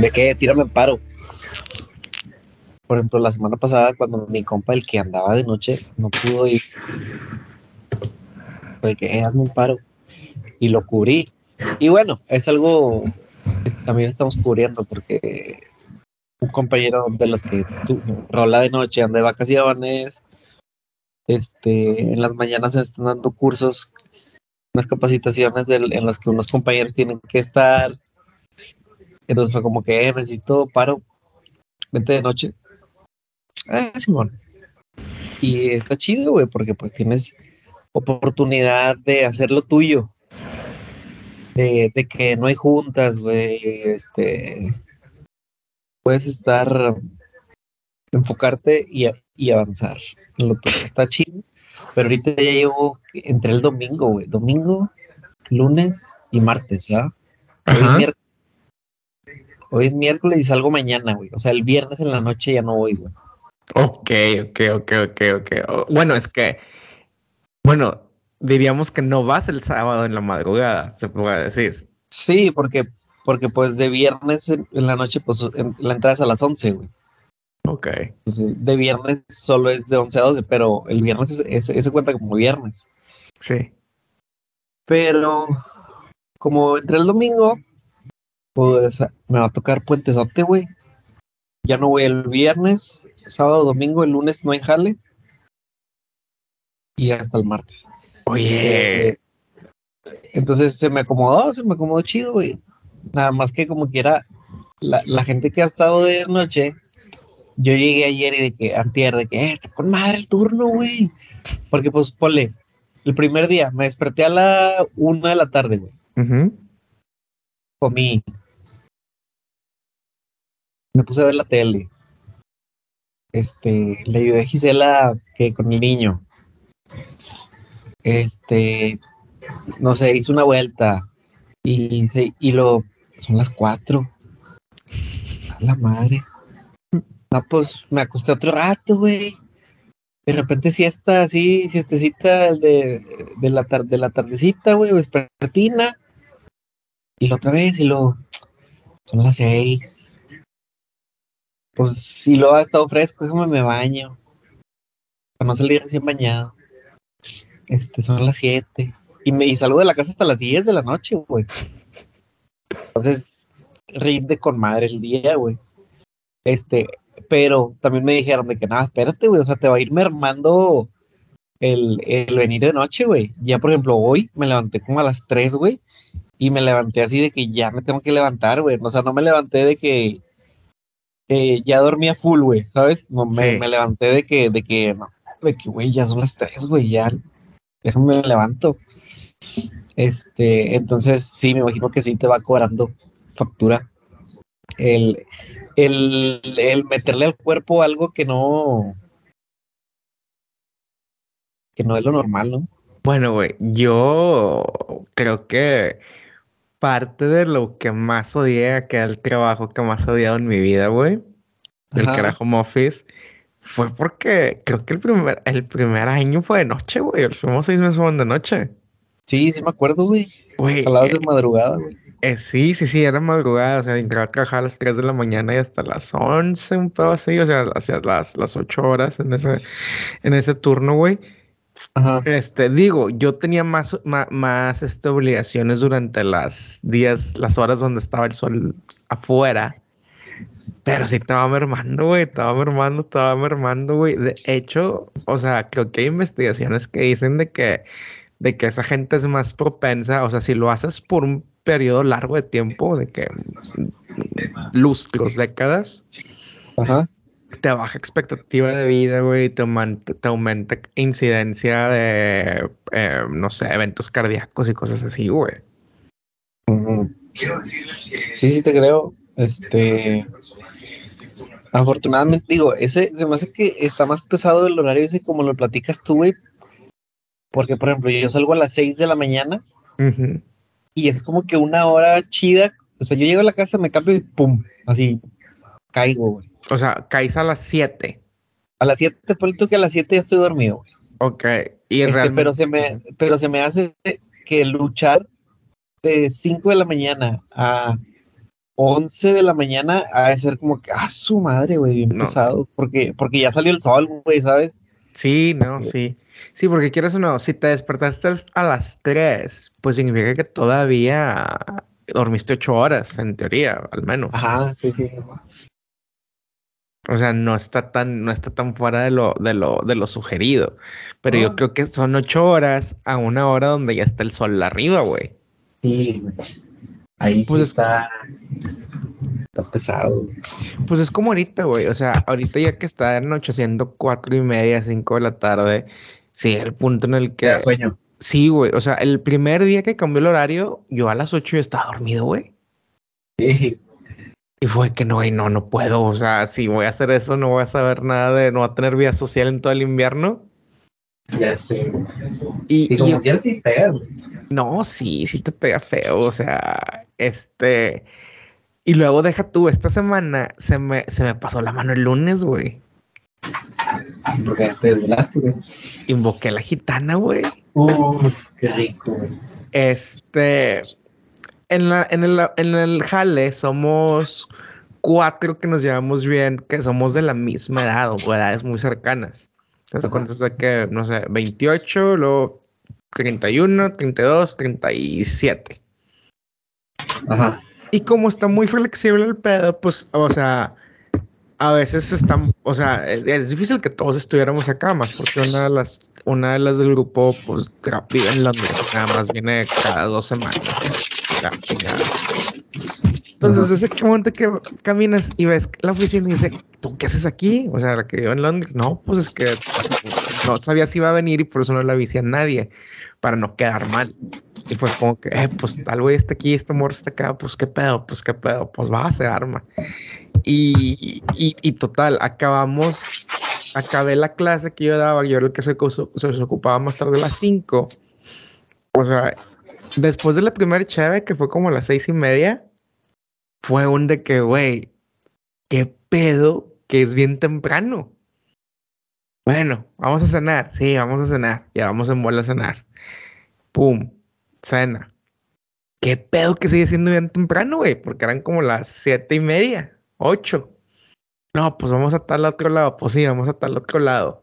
¿De qué? Tírame en paro. Por ejemplo, la semana pasada, cuando mi compa, el que andaba de noche, no pudo ir, pues que eh, hazme un paro. Y lo cubrí. Y bueno, es algo que también estamos cubriendo porque un compañero de los que rola de noche, anda de vacaciones, este, en las mañanas se están dando cursos, unas capacitaciones en las que unos compañeros tienen que estar. Entonces fue como que eh, necesito paro, vente de noche. Ah, Simón. Y está chido, güey, porque pues tienes oportunidad de hacer lo tuyo. De, de que no hay juntas, güey. Este. Puedes estar. Enfocarte y, y avanzar. en Lo tuyo. Está chido. Pero ahorita ya llevo entre el domingo, güey. Domingo, lunes y martes, ¿ya? Hoy. Hoy es miércoles y salgo mañana, güey. O sea, el viernes en la noche ya no voy, güey. Ok, ok, ok, ok, ok. Oh, Bueno, es que, bueno, diríamos que no vas el sábado en la madrugada, se puede decir. Sí, porque, porque pues de viernes en, en la noche, pues en- la entrada es a las 11, güey. Ok. Entonces, de viernes solo es de 11 a 12, pero el viernes es- es- ese cuenta como viernes. Sí. Pero como entre el domingo, pues me va a tocar puentesote, güey. Ya no voy el viernes, sábado, domingo, el lunes no hay jale. Y hasta el martes. Oye, Eh, entonces se me acomodó, se me acomodó chido, güey. Nada más que como quiera, la, la gente que ha estado de noche, yo llegué ayer y de que, antier, de que, eh, está con madre el turno, güey. Porque pues, ponle, el primer día me desperté a la una de la tarde, güey. Comí. Me puse a ver la tele. Este, le ayudé a Gisela que con el niño. Este, no sé, hice una vuelta y, y lo son las cuatro. A la madre. No, pues me acosté otro rato, güey. De repente siesta así, siestecita de, de la tar- de la tardecita, güey, vespertina. Y la otra vez, y lo son las seis. Pues si lo ha estado fresco, déjame me baño. Para no salir recién bañado. Este, son las siete. Y me y salgo de la casa hasta las 10 de la noche, güey. Entonces, rinde con madre el día, güey. Este, pero también me dijeron de que nada, espérate, güey. O sea, te va a ir mermando el, el venir de noche, güey. Ya, por ejemplo, hoy me levanté como a las 3, güey. Y me levanté así de que ya me tengo que levantar, güey. O sea, no me levanté de que eh, ya dormía full, güey, ¿sabes? No, me, Sí. me levanté de que, de que, no, de que, güey, ya son las 3, güey, ya. Déjame me levanto. Este, entonces sí, me imagino que sí te va cobrando factura. El, el, el meterle al cuerpo algo que no, que no es lo normal, ¿no? Bueno, güey, yo creo que parte de lo que más odié, que el trabajo que más he odiado en mi vida, güey, el era home office, fue porque creo que el primer, el primer año fue de noche, güey. Los primeros seis meses fueron de noche. Sí, sí me acuerdo, güey. Güey, eh, de madrugada, güey. eh, sí, sí, sí, era madrugada, o sea, entraba a trabajar a las 3 de la mañana y hasta las 11, un pedo así, o sea, hacia las, las 8 horas en ese, en ese turno, güey. Ajá. Este, digo, yo tenía más, más, este, obligaciones durante las días, las horas donde estaba el sol afuera. Pero sí estaba mermando, güey, estaba mermando, estaba mermando, güey. De hecho, o sea, creo que hay investigaciones que dicen de que, de que esa gente es más propensa, o sea, si lo haces por un periodo largo de tiempo, de que mm, lustros, décadas, Ajá. Te baja expectativa de vida, güey, te, auman- te aumenta incidencia de, eh, no sé, eventos cardíacos y cosas así, güey. Ujú. Sí, sí te creo. Este, afortunadamente, digo, ese se me hace que está más pesado el horario ese como lo platicas tú, güey. Porque, por ejemplo, yo salgo a las 6 de la mañana y es como que una hora chida. O sea, yo llego a la casa, me cambio y pum, así caigo, güey. O sea, caes a las 7. A las 7, por tú que a las 7 ya estoy dormido, güey. Ok. Y Este, realmente. pero se me, pero se me hace que luchar de 5 de la mañana a 11 de la mañana ha de ser como que, ah, su madre, güey, bien No, pesado. Porque, porque ya salió el sol, güey, ¿sabes? Sí, no, sí. Sí, porque quieres o no, si te despertaste a las 3, pues significa que todavía dormiste 8 horas, en teoría, al menos. Ajá, sí, sí. O sea, no está tan, no está tan fuera de lo, de lo, de lo sugerido. Pero yo No. creo que son 8 horas a una hora donde ya está el sol arriba, güey. Sí, güey. Ahí Pues sí es- está, está pesado. Pues es como ahorita, güey. O sea, ahorita ya que está anocheciendo cuatro y media, cinco de la tarde, sí, el punto en el que. da sueño. Sí, güey. O sea, el primer día que cambió el horario, yo a las 8 ya estaba dormido, güey. Sí. Y fue que no, güey, no, no puedo. O sea, si voy a hacer eso, no voy a saber nada de, no voy a tener vida social en todo el invierno. Ya sé. Y, Y y- como quieras sí pega, güey. no, sí, sí te pega feo. O sea, este. Y luego deja tú, esta semana se me, se me pasó la mano el lunes, güey. Porque te desvelaste, güey. Invoqué a la gitana, güey. Uf, qué rico, güey. Este, en, la, en, el, en el jale somos cuatro que nos llevamos bien, que somos de la misma edad o edades muy cercanas. ¿Te das Ajá. cuenta de que, no sé, 28, luego 31, 32, 37? Ajá. Y como está muy flexible el pedo, pues, o sea, a veces están, o sea, es, es difícil que todos estuviéramos acá, más porque una de las, una de las del grupo, pues, vive en Londres, nada más viene cada dos semanas. La. Entonces, Ajá. ese momento que caminas y ves la oficina y dice, ¿tú qué haces aquí? O sea, la que vive en Londres, no, pues es que no sabía si iba a venir y por eso no le avisé a nadie, para no quedar mal. Y fue como que, eh, pues tal güey está aquí, este amor está acá, pues qué pedo, pues qué pedo, pues va a ser arma. Y, y, y total, acabamos, acabé la clase que yo daba, yo era el que se, coso- se ocupaba más tarde a las 5. O sea, después de la primera chave, que fue como las seis y media, fue un de que, güey, qué pedo, que es bien temprano. Bueno, vamos a cenar, sí, vamos a cenar, ya vamos en bola a cenar. Pum, cena. ¿Qué pedo que sigue siendo bien temprano, güey? Porque eran como las siete y media, ocho. No, pues vamos a tal otro lado. Pues sí, vamos a tal otro lado.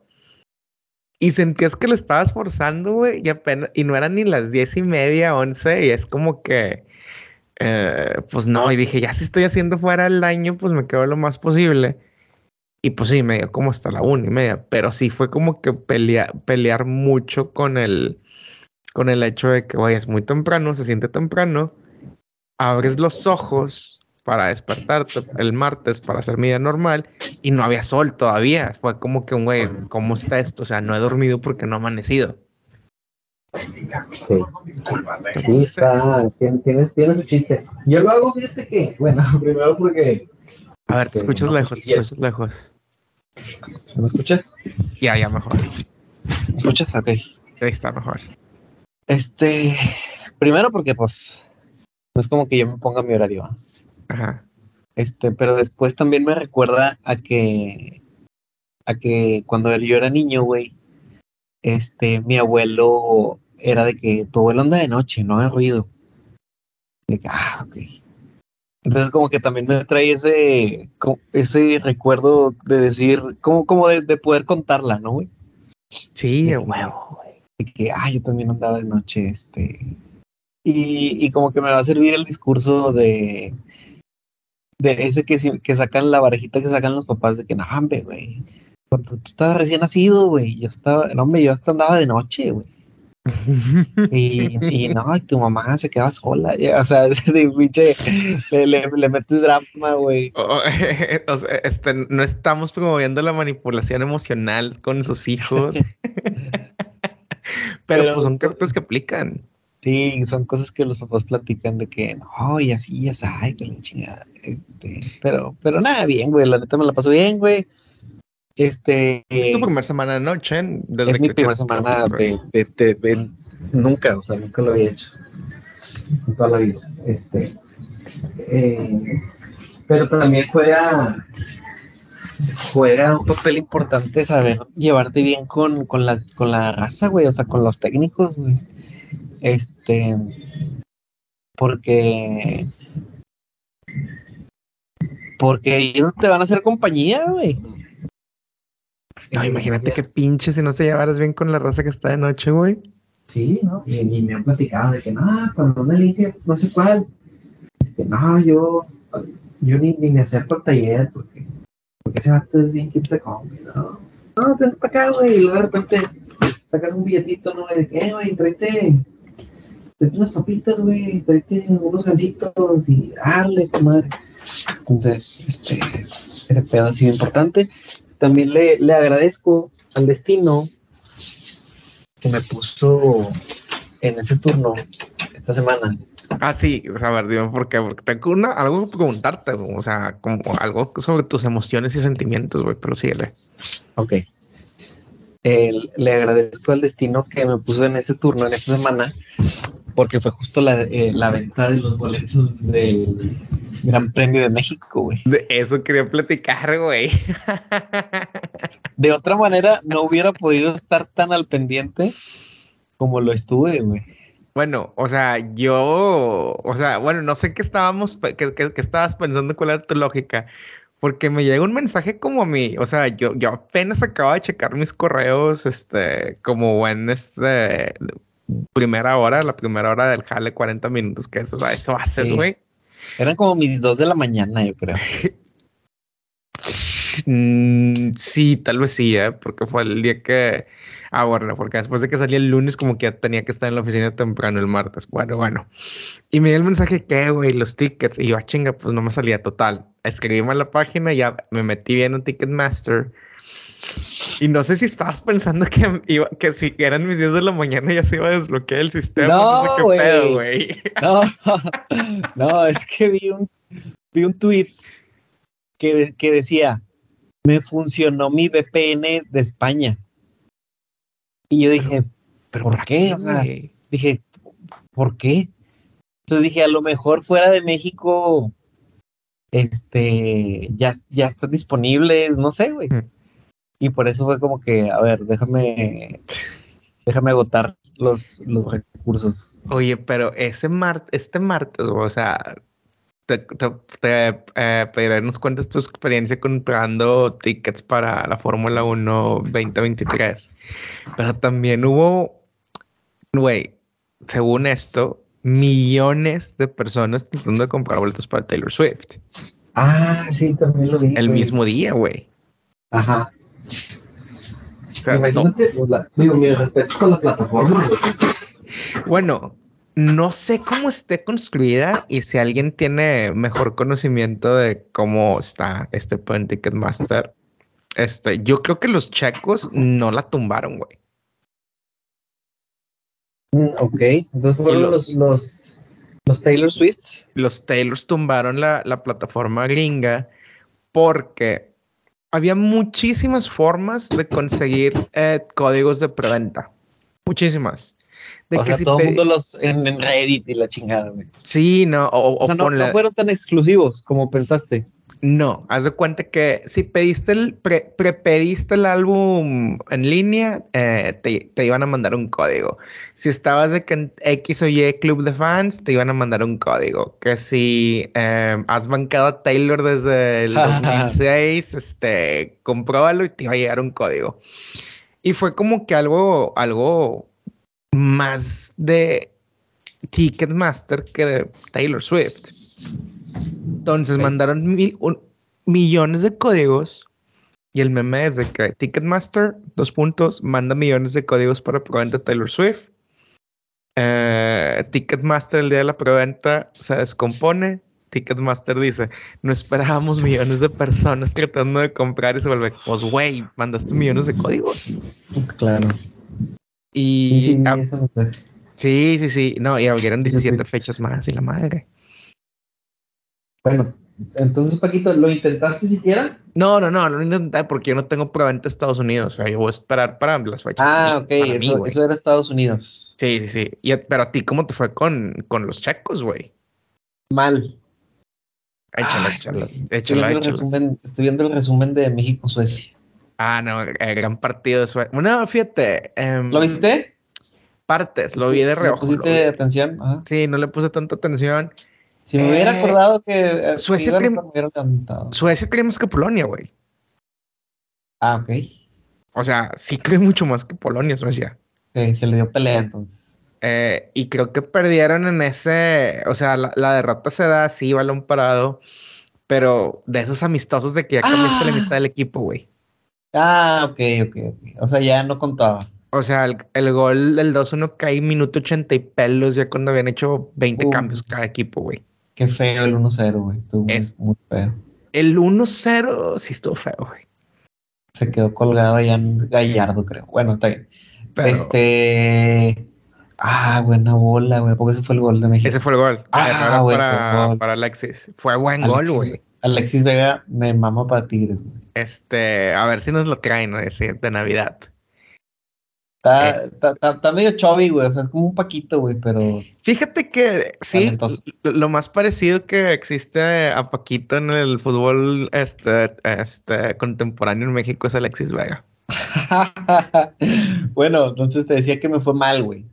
Y sentías que lo estabas forzando, güey, y apenas, y no eran ni las diez y media, once, y es como que, eh, pues no, y dije, ya si estoy haciendo fuera el año, pues me quedo lo más posible. Y pues sí, me dio como hasta la una y media, pero sí fue como que pelea- pelear mucho con el, con el hecho de que, güey, es muy temprano, se siente temprano, abres los ojos para despertarte el martes para hacer mi día normal y no había sol todavía. Fue como que, güey, ¿cómo está esto? O sea, no he dormido porque no he amanecido. Sí. Sí, está. tien- Tienes, tienes su chiste. Yo lo hago, fíjate que, bueno, primero porque. A ver, te Este, escuchas no, lejos, te escuchas lejos. ¿Me escuchas? Ya, ya, mejor. ¿Me escuchas? Ok. Ahí está mejor. Este. Primero porque, pues. No es como que yo me ponga mi horario. Ajá. Este, pero después también me recuerda a que. A que cuando yo era niño, güey. Este, mi abuelo era de que tu abuelo anda de noche, no haga ruido. De que, ah, ok. Entonces como que también me trae ese, ese recuerdo de decir, como, como de, de poder contarla, ¿no, güey? Sí, De huevo, güey. De que, ah, yo también andaba de noche, este. Y, y como que me va a servir el discurso de, de ese que, que sacan la varejita que sacan los papás de que, no, hombre, güey. Cuando tú estabas recién nacido, güey, yo estaba, no, hombre, yo hasta andaba de noche, güey. Y, y no, y tu mamá se quedaba sola. o sea, de pinche, le, le, le metes drama, güey. O- o sea, este, no estamos promoviendo la manipulación emocional con sus hijos. Pero, Pero- pues son cartas que aplican. Sí, son cosas que los papás platican de que no, y así, ya sabes, que la chingada. Este, pero, pero nada, bien, güey, la neta me la paso bien, güey. Este, Es tu primera semana de noche. Desde es mi que primera te- semana de, de, de- de- nunca, o sea, nunca lo había hecho en toda la vida. Este, eh, pero también juega, juega un papel importante saber llevarte bien con, con la, con la raza, güey, o sea, con los técnicos, güey. Este, porque Porque ellos te van a hacer compañía, güey. No, imagínate qué pinche si no te llevaras bien con la raza que está de noche, güey. Sí, ¿no? Y, me han platicado de que, no, cuando me elige, no sé cuál. Este, no, yo, yo ni, ni me acerco al taller porque, porque ese vato es bien quien se come, ¿no? No, vente para acá, güey. Y luego de repente sacas un billetito, ¿no? De que, eh, güey, tráete, tráete unas papitas, güey, tráete unos gancitos y dale, comadre. Entonces, este, ese pedo ha sido importante. También le, le agradezco al destino que me puso en ese turno esta semana. Ah, sí, a ver, dime por qué, porque tengo una, algo que preguntarte, o sea, como algo sobre tus emociones y sentimientos, güey, pero síguele. Ok. le agradezco al destino que me puso en ese turno, en esta semana, porque fue justo la, eh, la venta de los boletos del Gran Premio de México, güey. De eso quería platicar, güey. de otra manera, no hubiera podido estar tan al pendiente como lo estuve, güey. Bueno, o sea, yo, o sea, bueno, no sé qué estábamos, qué, estabas pensando, cuál era tu lógica, porque me llega un mensaje como a mí, o sea, yo, yo apenas acabo de checar mis correos, este, como en este, primera hora, la primera hora del jale, 40 minutos, que eso, eso haces, güey. Eran como mis dos de la mañana, yo creo. Mm, sí, tal vez sí, ¿eh? porque fue el día que. Ah, bueno, porque después de que salí el lunes, como que ya tenía que estar en la oficina temprano el martes. Bueno, bueno. Y me dio el mensaje que, güey, los tickets. Y yo, ah, chinga, pues no me salía total. Escribimos en la página, ya me metí bien en Ticketmaster. Y no sé si estabas pensando que, iba, que si eran mis 10 de la mañana ya se iba a desbloquear el sistema. No, güey. No, no, es que vi un, vi un tweet que, que decía, me funcionó mi VPN de España. Y yo dije, ¿pero por qué? O sea, dije, ¿por qué? Entonces dije, a lo mejor fuera de México, este, ya, ya están disponibles, no sé, güey. Y por eso fue como que, a ver, déjame, déjame agotar los, los recursos. Oye, pero ese martes, este martes, o sea, te, te, eh, pediré nos cuentes tu experiencia comprando tickets para la Fórmula 1 2023. Pero también hubo, güey, según esto, millones de personas tratando de comprar boletos para Taylor Swift. Ah, sí, también lo vi. El mismo día, güey. Ajá. Imagínate, pues, digo, mi respeto con la plataforma. Bueno, no sé cómo esté construida y si alguien tiene mejor conocimiento de cómo está este Point Ticketmaster. Este, yo creo que los checos no la tumbaron, güey. Mm, ok, entonces fueron los, los, los, Taylor Swifts. Los Taylors tumbaron la, la plataforma gringa porque había muchísimas formas de conseguir eh, códigos de preventa. Muchísimas o sea, todo el mundo los en, Reddit y la chingada, güey. Sí, no. O, sea, no, fueron tan exclusivos como pensaste. No, haz de cuenta que si pediste el, pre, prepediste el álbum en línea, eh, te, iban a mandar un código. Si estabas de que en X o Y club de fans, te iban a mandar un código. Que si eh, has bancado a Taylor desde el 2006, este, compruébalo y te iba a llegar un código. Y fue como que algo, algo más de Ticketmaster que de Taylor Swift. Entonces mandaron millones de códigos y el meme es de que Ticketmaster, dos puntos, manda millones de códigos para preventa Taylor Swift. Eh, Ticketmaster el día de la preventa se descompone. Ticketmaster dice, no esperábamos millones de personas tratando de comprar y se vuelve, pues güey, mandaste millones de códigos. Claro. Y sí, sí, eso sí, sí, sí, no, y abrieron 17 fechas más y la madre. Bueno, entonces, Paquito, ¿lo intentaste siquiera? No, no, no, lo intenté porque yo no tengo prueba en Estados Unidos. O sea, yo voy a esperar para las fechas. Ah, ok, eso, eso, era Estados Unidos. Sí, sí, sí. Y, pero a ti, ¿cómo te fue con, con los checos, güey? Mal. Échalo, échalo. Estoy, viendo El resumen, estoy viendo el resumen de México-Suecia. Ah, no, el gran partido de Suecia. Bueno, fíjate. Em, ¿Lo viste? Partes, lo vi de reojo. ¿Le pusiste atención? Sí, no le puse tanta atención. Si me hubiera Eh, acordado que Suecia cantado. Suecia cree más que Polonia, güey. Ah, ok. O sea, sí cree mucho más que Polonia, Suecia. Ok, se le dio pelea entonces. Eh, y creo que perdieron en ese, o sea, la, la derrota se da así, balón parado, pero de esos amistosos de que ya cambiaste la Ah. mitad del equipo, güey. Ah, ok, ok, ok. O sea, ya no contaba. O sea, el, el gol del 2-1 cae minuto 80 y pelos ya cuando habían hecho 20 Uh. cambios cada equipo, güey. Qué feo el 1-0, güey. Estuvo muy- Es- muy feo. El 1-0 sí estuvo feo, güey. Se quedó colgado allá en Gallardo, creo. Bueno, está bien. Pero Este. Ah, buena bola, güey. Porque ese fue el gol de México. ese fue el gol. Ah, güey, para, Alexis. Fue buen gol, güey. Alexis Vega me mama para Tigres, güey. Este, a ver si nos lo traen, ¿no? Ese de Navidad. Está, Es- está, está- está medio chubby, güey. O sea, es como un paquito, güey, pero. Fíjate que sí, Talentoso. lo más parecido que existe a Paquito en el fútbol este, este, contemporáneo en México es Alexis Vega. bueno, entonces te decía que me fue mal, güey.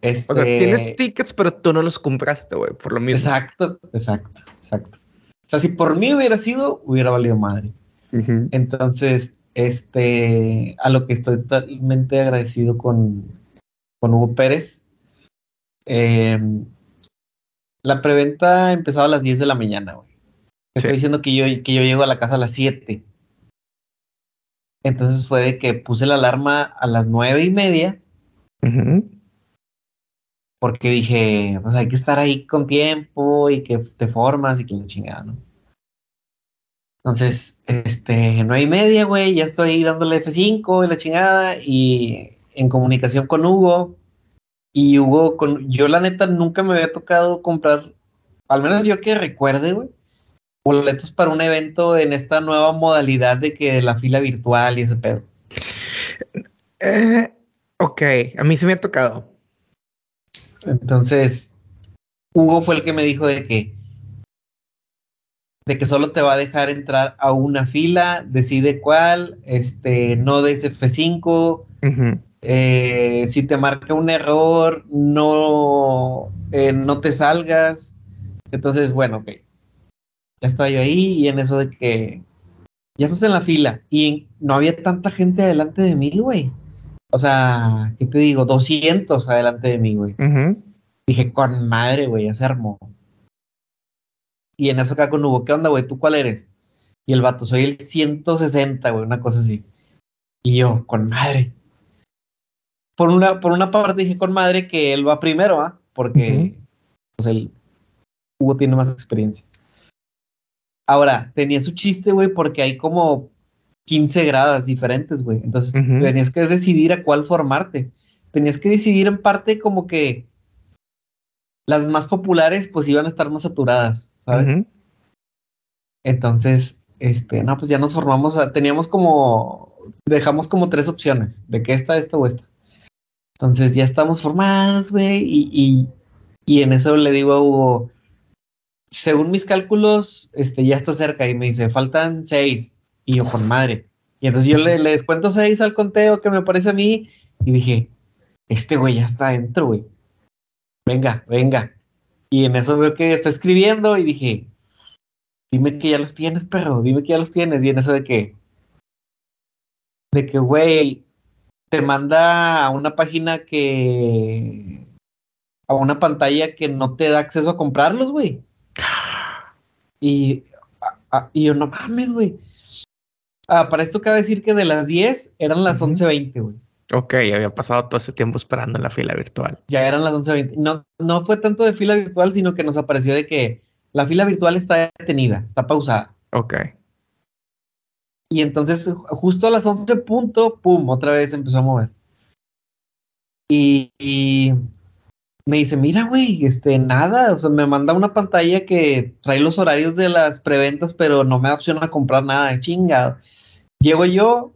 Este... O sea, tienes tickets, pero tú no los compraste, güey, por lo mismo. Exacto, exacto, exacto. O sea, si por mí hubiera sido, hubiera valido madre. Entonces, este, a lo que estoy totalmente agradecido con, con Hugo Pérez. Eh, la preventa empezaba a las 10 de la mañana, güey. Sí. Estoy diciendo que yo, que yo llego a la casa a las 7. Entonces fue de que puse la alarma a las nueve y media porque dije, pues hay que estar ahí con tiempo y que te formas y que la chingada, ¿no? Entonces, este, nueve y media, güey, ya estoy dándole F5 y la chingada y en comunicación con Hugo. Y Hugo, con, yo la neta nunca me había tocado comprar, al menos yo que recuerde, güey, boletos para un evento en esta nueva modalidad de que la fila virtual y ese pedo. Eh, ok, a mí sí me ha tocado. Entonces, Hugo fue el que me dijo de que de que solo te va a dejar entrar a una fila, decide cuál, este, no des F5, Ujú. eh, si te marca un error, no, eh, no te salgas. Entonces, bueno, ok. Ya estaba yo ahí y en eso de que ya estás en la fila y no había tanta gente adelante de mí, güey. O sea, ¿qué te digo? 200 adelante de mí, güey. Dije, con madre, güey, ya se armó. Y en eso acá con Hugo, ¿qué onda, güey? ¿Tú cuál eres? Y el vato, soy el 160, güey, una cosa así. Y yo, con madre. Por una, por una parte dije con madre que él va primero, ¿ah? Porque pues, el Hugo tiene más experiencia. Ahora, tenía su chiste, güey, porque hay como 15 gradas diferentes, güey. Entonces tenías que decidir a cuál formarte. Tenías que decidir en parte como que las más populares pues iban a estar más saturadas, ¿sabes? Entonces, este, no, pues ya nos formamos, a- teníamos como, dejamos como tres opciones, de que esta, esta o esta. Entonces ya estamos formados, güey, y, y, y en eso le digo a Hugo, según mis cálculos, este, ya está cerca, y me dice, faltan seis, y yo, con madre. Y entonces yo le, le descuento seis al conteo que me parece a mí, y dije, este güey ya está adentro, güey. Venga, venga. Y en eso veo que está escribiendo y dije, dime que ya los tienes, perro, dime que ya los tienes. Y en eso de que, de que, güey, te manda a una página que, a una pantalla que no te da acceso a comprarlos, güey. Y, a- a- y yo, no mames, güey. Ah, para esto cabe decir que de las 10 eran las Ujú. 11.20, güey. Ok, había pasado todo ese tiempo esperando en la fila virtual. Ya eran las 11.20. No, no fue tanto de fila virtual, sino que nos apareció de que la fila virtual está detenida, está pausada. Ok. Y entonces, ju- justo a las 11 punto, pum, otra vez empezó a mover. Y, y me dice, mira, güey, este, nada, o sea, me manda una pantalla que trae los horarios de las preventas, pero no me da opción a comprar nada, chingado. Llego yo.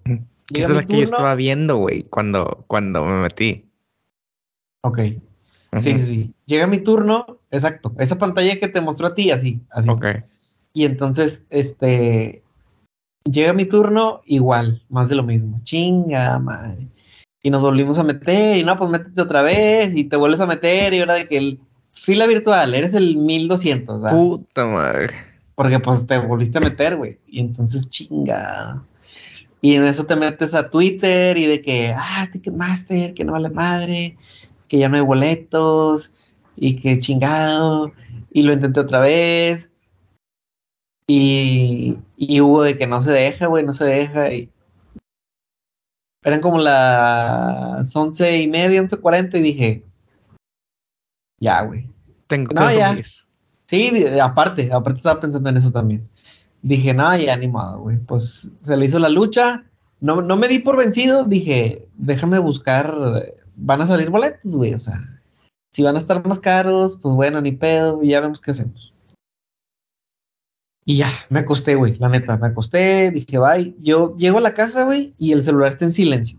Llega Esa es la que yo estaba viendo, güey, cuando, cuando me metí. Ok, sí, sí, sí. Llega mi turno, exacto, esa pantalla que te mostró a ti, así, así. Ok. Y entonces, este, llega mi turno, igual, más de lo mismo. Chinga madre. Y nos volvimos a meter, y no, pues métete otra vez, y te vuelves a meter, y ahora de que el fila virtual, eres el 1200, ¿verdad? Puta madre. Porque pues te volviste a meter, güey. Y entonces chingada. Y en eso te metes a Twitter y de que, ah, Ticketmaster, que no vale madre, que ya no hay boletos y que chingado. Y lo intenté otra vez. Y, y hubo de que no se deja, güey, no se deja. Y eran como las once y media, once cuarenta y dije, ya, güey. Tengo No, que ya. dormir. Sí, aparte, aparte estaba pensando en eso también. Dije, no, ya animado, güey. Pues se le hizo la lucha. No, no me di por vencido. Dije, déjame buscar. Van a salir boletos, güey. O sea, si van a estar más caros, pues bueno, ni pedo. Ya vemos qué hacemos. Y ya, me acosté, güey. La neta, me acosté. Dije, bye. Yo llego a la casa, güey, y el celular está en silencio.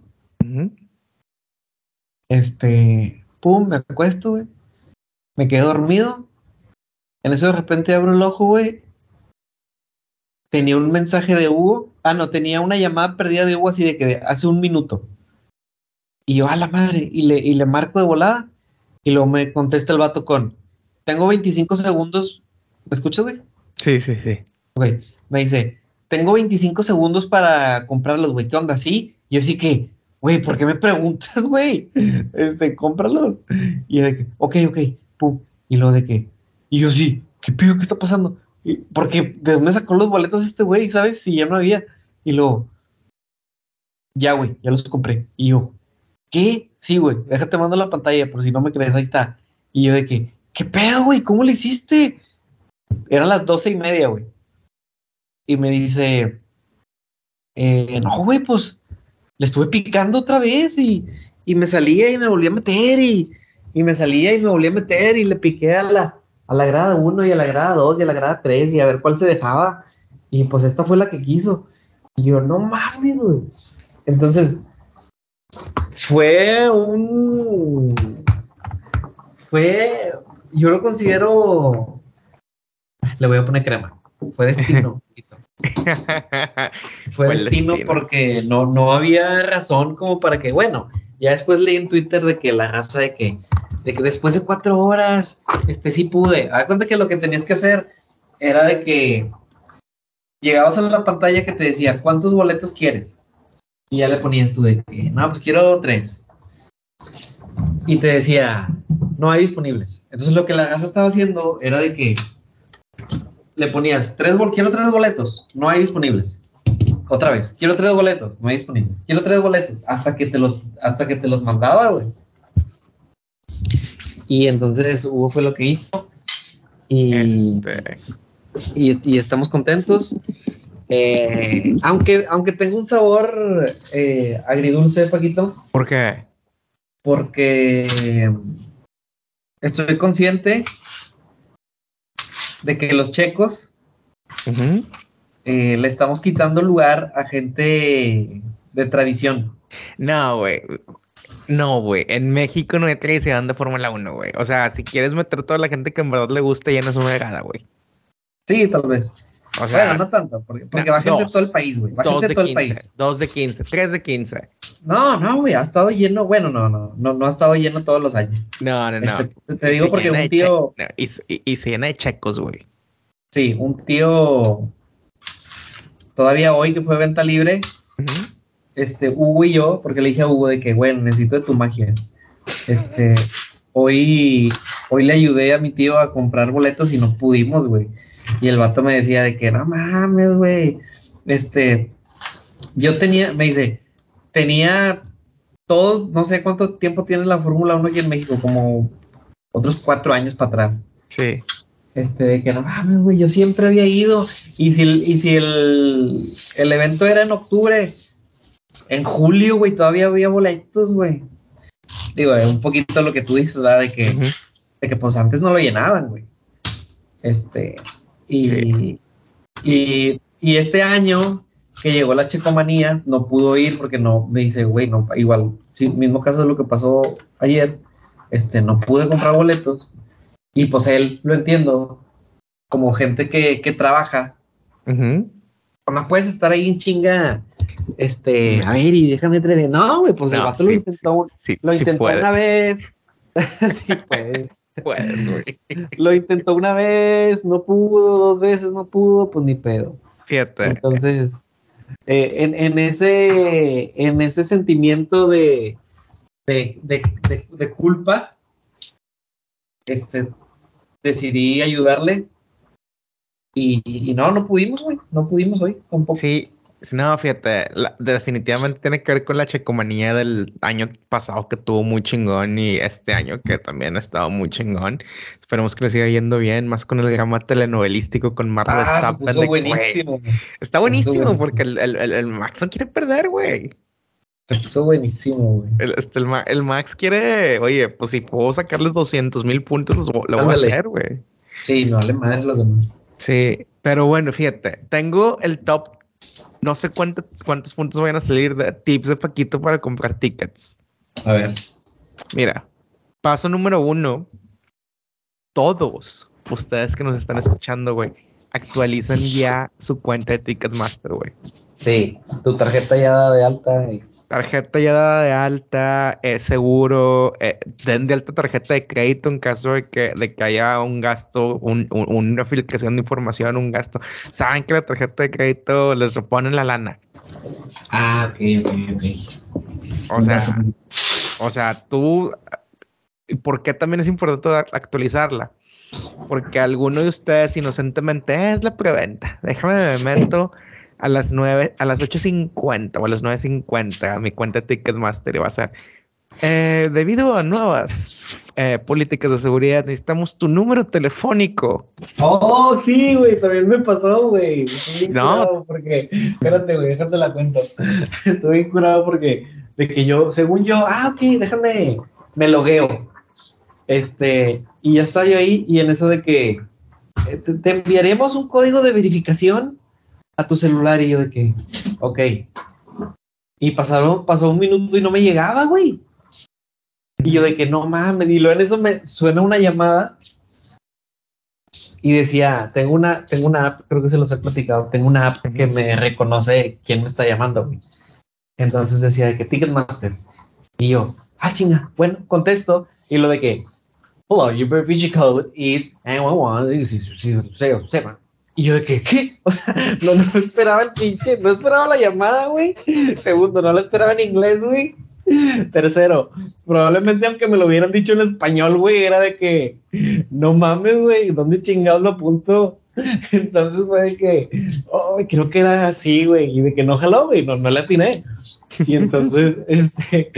Este, pum, me acuesto, güey. Me quedé dormido. En eso de repente abro el ojo, güey. Tenía un mensaje de Hugo. Ah, no, tenía una llamada perdida de Hugo así de que hace un minuto. Y yo, a la madre, y le, y le marco de volada. Y luego me contesta el vato con, tengo 25 segundos. ¿Me escuchas, güey? Sí, sí, sí. Ok, me dice, tengo 25 segundos para comprarlos, güey. ¿Qué onda? Sí. Yo sí que, güey, ¿por qué me preguntas, güey? Este, cómpralos. Y de que, ok, ok, pum. Y luego de que, y yo sí, ¿qué pedo? ¿Qué está pasando? Porque, ¿de dónde sacó los boletos este güey? ¿Sabes? Si ya no había. Y luego, ya, güey, ya los compré. Y yo, ¿qué? Sí, güey, déjate mando la pantalla, por si no me crees, ahí está. Y yo de que, ¿qué pedo, güey? ¿Cómo le hiciste? Eran las doce y media, güey. Y me dice, eh, no, güey, pues le estuve picando otra vez y, y me salía y me volví a meter y, y me salía y me volví a meter y le piqué a la, a la grada 1 y a la grada 2 y a la grada 3 y a ver cuál se dejaba. Y pues esta fue la que quiso. Y yo, no mames, güey. Entonces, fue un... Fue, yo lo considero... Le voy a poner crema. Fue destino. fue destino, destino. porque no, no había razón como para que, bueno, ya después leí en Twitter de que la raza de que, de que después de cuatro horas, este sí pude. Haz cuenta que lo que tenías que hacer era de que llegabas a la pantalla que te decía, ¿cuántos boletos quieres? Y ya le ponías tú de que, no, pues quiero tres. Y te decía, no hay disponibles. Entonces lo que la raza estaba haciendo era de que le ponías tres quiero tres boletos, no hay disponibles. Otra vez, quiero tres boletos, no hay disponibles. Quiero tres boletos, hasta que te los, hasta que te los mandaba, güey. Y entonces Hugo fue lo que hizo. Y, Este, y, y estamos contentos. Eh, aunque, aunque tengo un sabor eh, agridulce, Paquito, ¿Por qué? porque estoy consciente de que los checos eh, le estamos quitando lugar a gente de tradición. No, güey. No, güey. En México no hay tradición de Fórmula 1, güey. O sea, si quieres meter toda la gente que en verdad le gusta, ya no es una vegada, güey. Sí, tal vez. O sea, bueno, no tanto, porque, porque no, va gente de todo el país, güey. Va gente de todo el 15, país. dos de 15, tres de 15. No, no, güey, ha estado lleno. Bueno, no, no, no, no ha estado lleno todos los años. No, no, no. Este, te- digo porque un tío, no, y, se- y- y se llena de checos, güey. sí, un tío, todavía hoy que fue venta libre, Ujú. Este, Hugo y yo, porque le dije a Hugo de que, bueno, necesito de tu magia. Este, hoy, hoy le ayudé a mi tío a comprar boletos y no pudimos, güey. Y el vato me decía de que, no mames, güey. Este, yo tenía, me dice, tenía todo, no sé cuánto tiempo tiene la Fórmula 1 aquí en México, como otros cuatro años para atrás. Sí. Este, de que no mames, güey, yo siempre había ido. Y si, y si el, el evento era en octubre, en julio, güey, todavía había boletos, güey. Digo, es un poquito lo que tú dices, ¿verdad? De que, Ujú. de que pues antes no lo llenaban, güey. Este, y, Sí. y, y este año que llegó la checomanía, no pudo ir porque no, me dice, güey, no, igual, sí, mismo caso de lo que pasó ayer, este, no pude comprar boletos. Y pues él, lo entiendo, como gente que, que trabaja, Ujú. No puedes estar ahí en chinga, este, a ver, y déjame atrever. No, güey, pues el vato lo intentó, sí, lo intentó una vez, sí, pues. Lo intentó una vez, no pudo, dos veces no pudo, pues ni pedo. Fíjate. Entonces, eh, en, en ese, en ese sentimiento de, de, de- de- de culpa, este, decidí ayudarle. Y, y no, no pudimos, güey. No pudimos hoy tampoco. Sí, no, fíjate, la- definitivamente tiene que ver con la checomanía del año pasado que tuvo muy chingón y este año que también ha estado muy chingón. Esperemos que le siga yendo bien, más con el drama telenovelístico con Mark Ah, se puso de buenísimo. Está buenísimo, buenísimo. porque el, el- el- el Max no quiere perder, güey. Se puso buenísimo, güey. El, este, el, Ma- el Max quiere, oye, pues si puedo sacarles 200 mil puntos, los lo voy a hacer, güey. Sí, no vale madre los demás. Sí, pero bueno, fíjate, tengo el top, no sé cuánto- cuántos puntos vayan a salir de tips de Paquito para comprar tickets. A ver. Mira, paso número uno, todos ustedes que nos están escuchando, güey, actualicen ya su cuenta de Ticketmaster, güey. Sí, tu tarjeta ya da de alta. y- Tarjeta ya dada de alta, es seguro, eh, den de alta tarjeta de crédito en caso de que, de que haya un gasto, un- un- una filtración de información, un gasto. Saben que la tarjeta de crédito les reponen la lana. Ah, ok, ok, ok. O sea, o sea, tú, ¿y ¿por qué también es importante actualizarla? Porque alguno de ustedes inocentemente es la preventa. Déjame me meto a las 9, a las 8.50 o a las 9.50 a mi cuenta Ticketmaster y va a ser. eh, debido a nuevas eh, políticas de seguridad, necesitamos tu número telefónico. Oh, sí, güey, también me pasó, güey. Estoy No. curado porque, espérate, güey, déjate la cuento. Estoy bien curado porque, de que yo, según yo, ah, ok, déjame, me logueo. Este, y ya estaba yo ahí, y en eso de que eh, te, te enviaremos un código de verificación a tu celular, y yo de que, ok. Y pasaron, pasó un minuto y no me llegaba, güey. Y yo de que no mames, y luego en eso me suena una llamada y decía, tengo una, tengo una app, creo que se los he platicado, tengo una app que me reconoce quién me está llamando. güey. Entonces decía de que Ticketmaster. Y yo, ah, chinga, bueno, contesto. Y lo de que, hello, your verification code is 911. Y yo de que, ¿qué? O sea, no, no esperaba el pinche, no esperaba la llamada, güey. Segundo, no la esperaba en inglés, güey. Tercero, probablemente aunque me lo hubieran dicho en español, güey, era de que, no mames, güey, ¿dónde chingados lo apunto? Entonces fue de que, oh, creo que era así, güey, y de que no jaló, güey, no, no le atiné. Y entonces, este,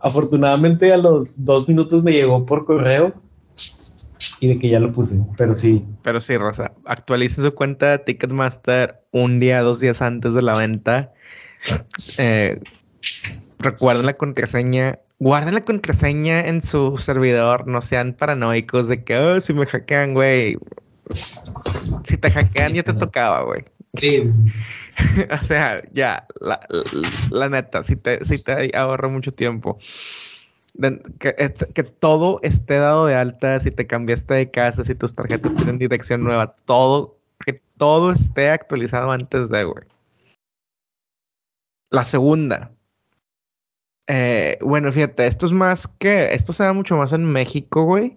afortunadamente a los dos minutos me llegó por correo y de que ya lo puse, pero sí, Pero sí, Rosa, actualicen su cuenta Ticketmaster un día, dos días antes de la venta. Eh, recuerden la contraseña. Guarden la contraseña en su servidor. No sean paranoicos de que, "Oh, si me hackean, güey. Si te hackean, ya te tocaba, güey. sí, o sea, ya, la, la- la neta, si te, si te ahorra mucho tiempo. Que todo esté dado de alta, si te cambiaste de casa, si tus tarjetas tienen dirección nueva, todo, que todo esté actualizado antes de, güey. La segunda. eh, bueno, fíjate, esto es más que, esto se da mucho más en México, güey.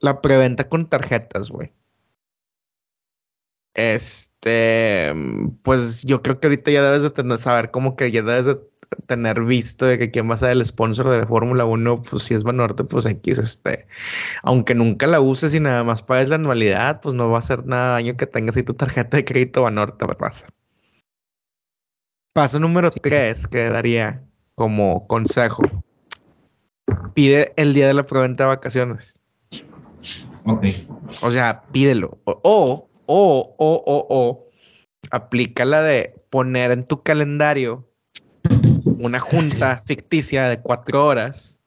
La preventa con tarjetas, güey. Este, pues yo creo que ahorita ya debes de tener, saber como que ya debes de tener visto de que quién va a ser el sponsor de la Fórmula 1, pues si es Banorte, pues X, este, aunque nunca la uses y nada más pagues la anualidad, pues no va a hacer nada daño que tengas ahí tu tarjeta de crédito Banorte, raza. Paso número tres que daría como consejo. Pide el día de la preventa de vacaciones. ok. O sea, pídelo. O, o, o, o, o, o, aplica la de poner en tu calendario una junta ficticia de cuatro horas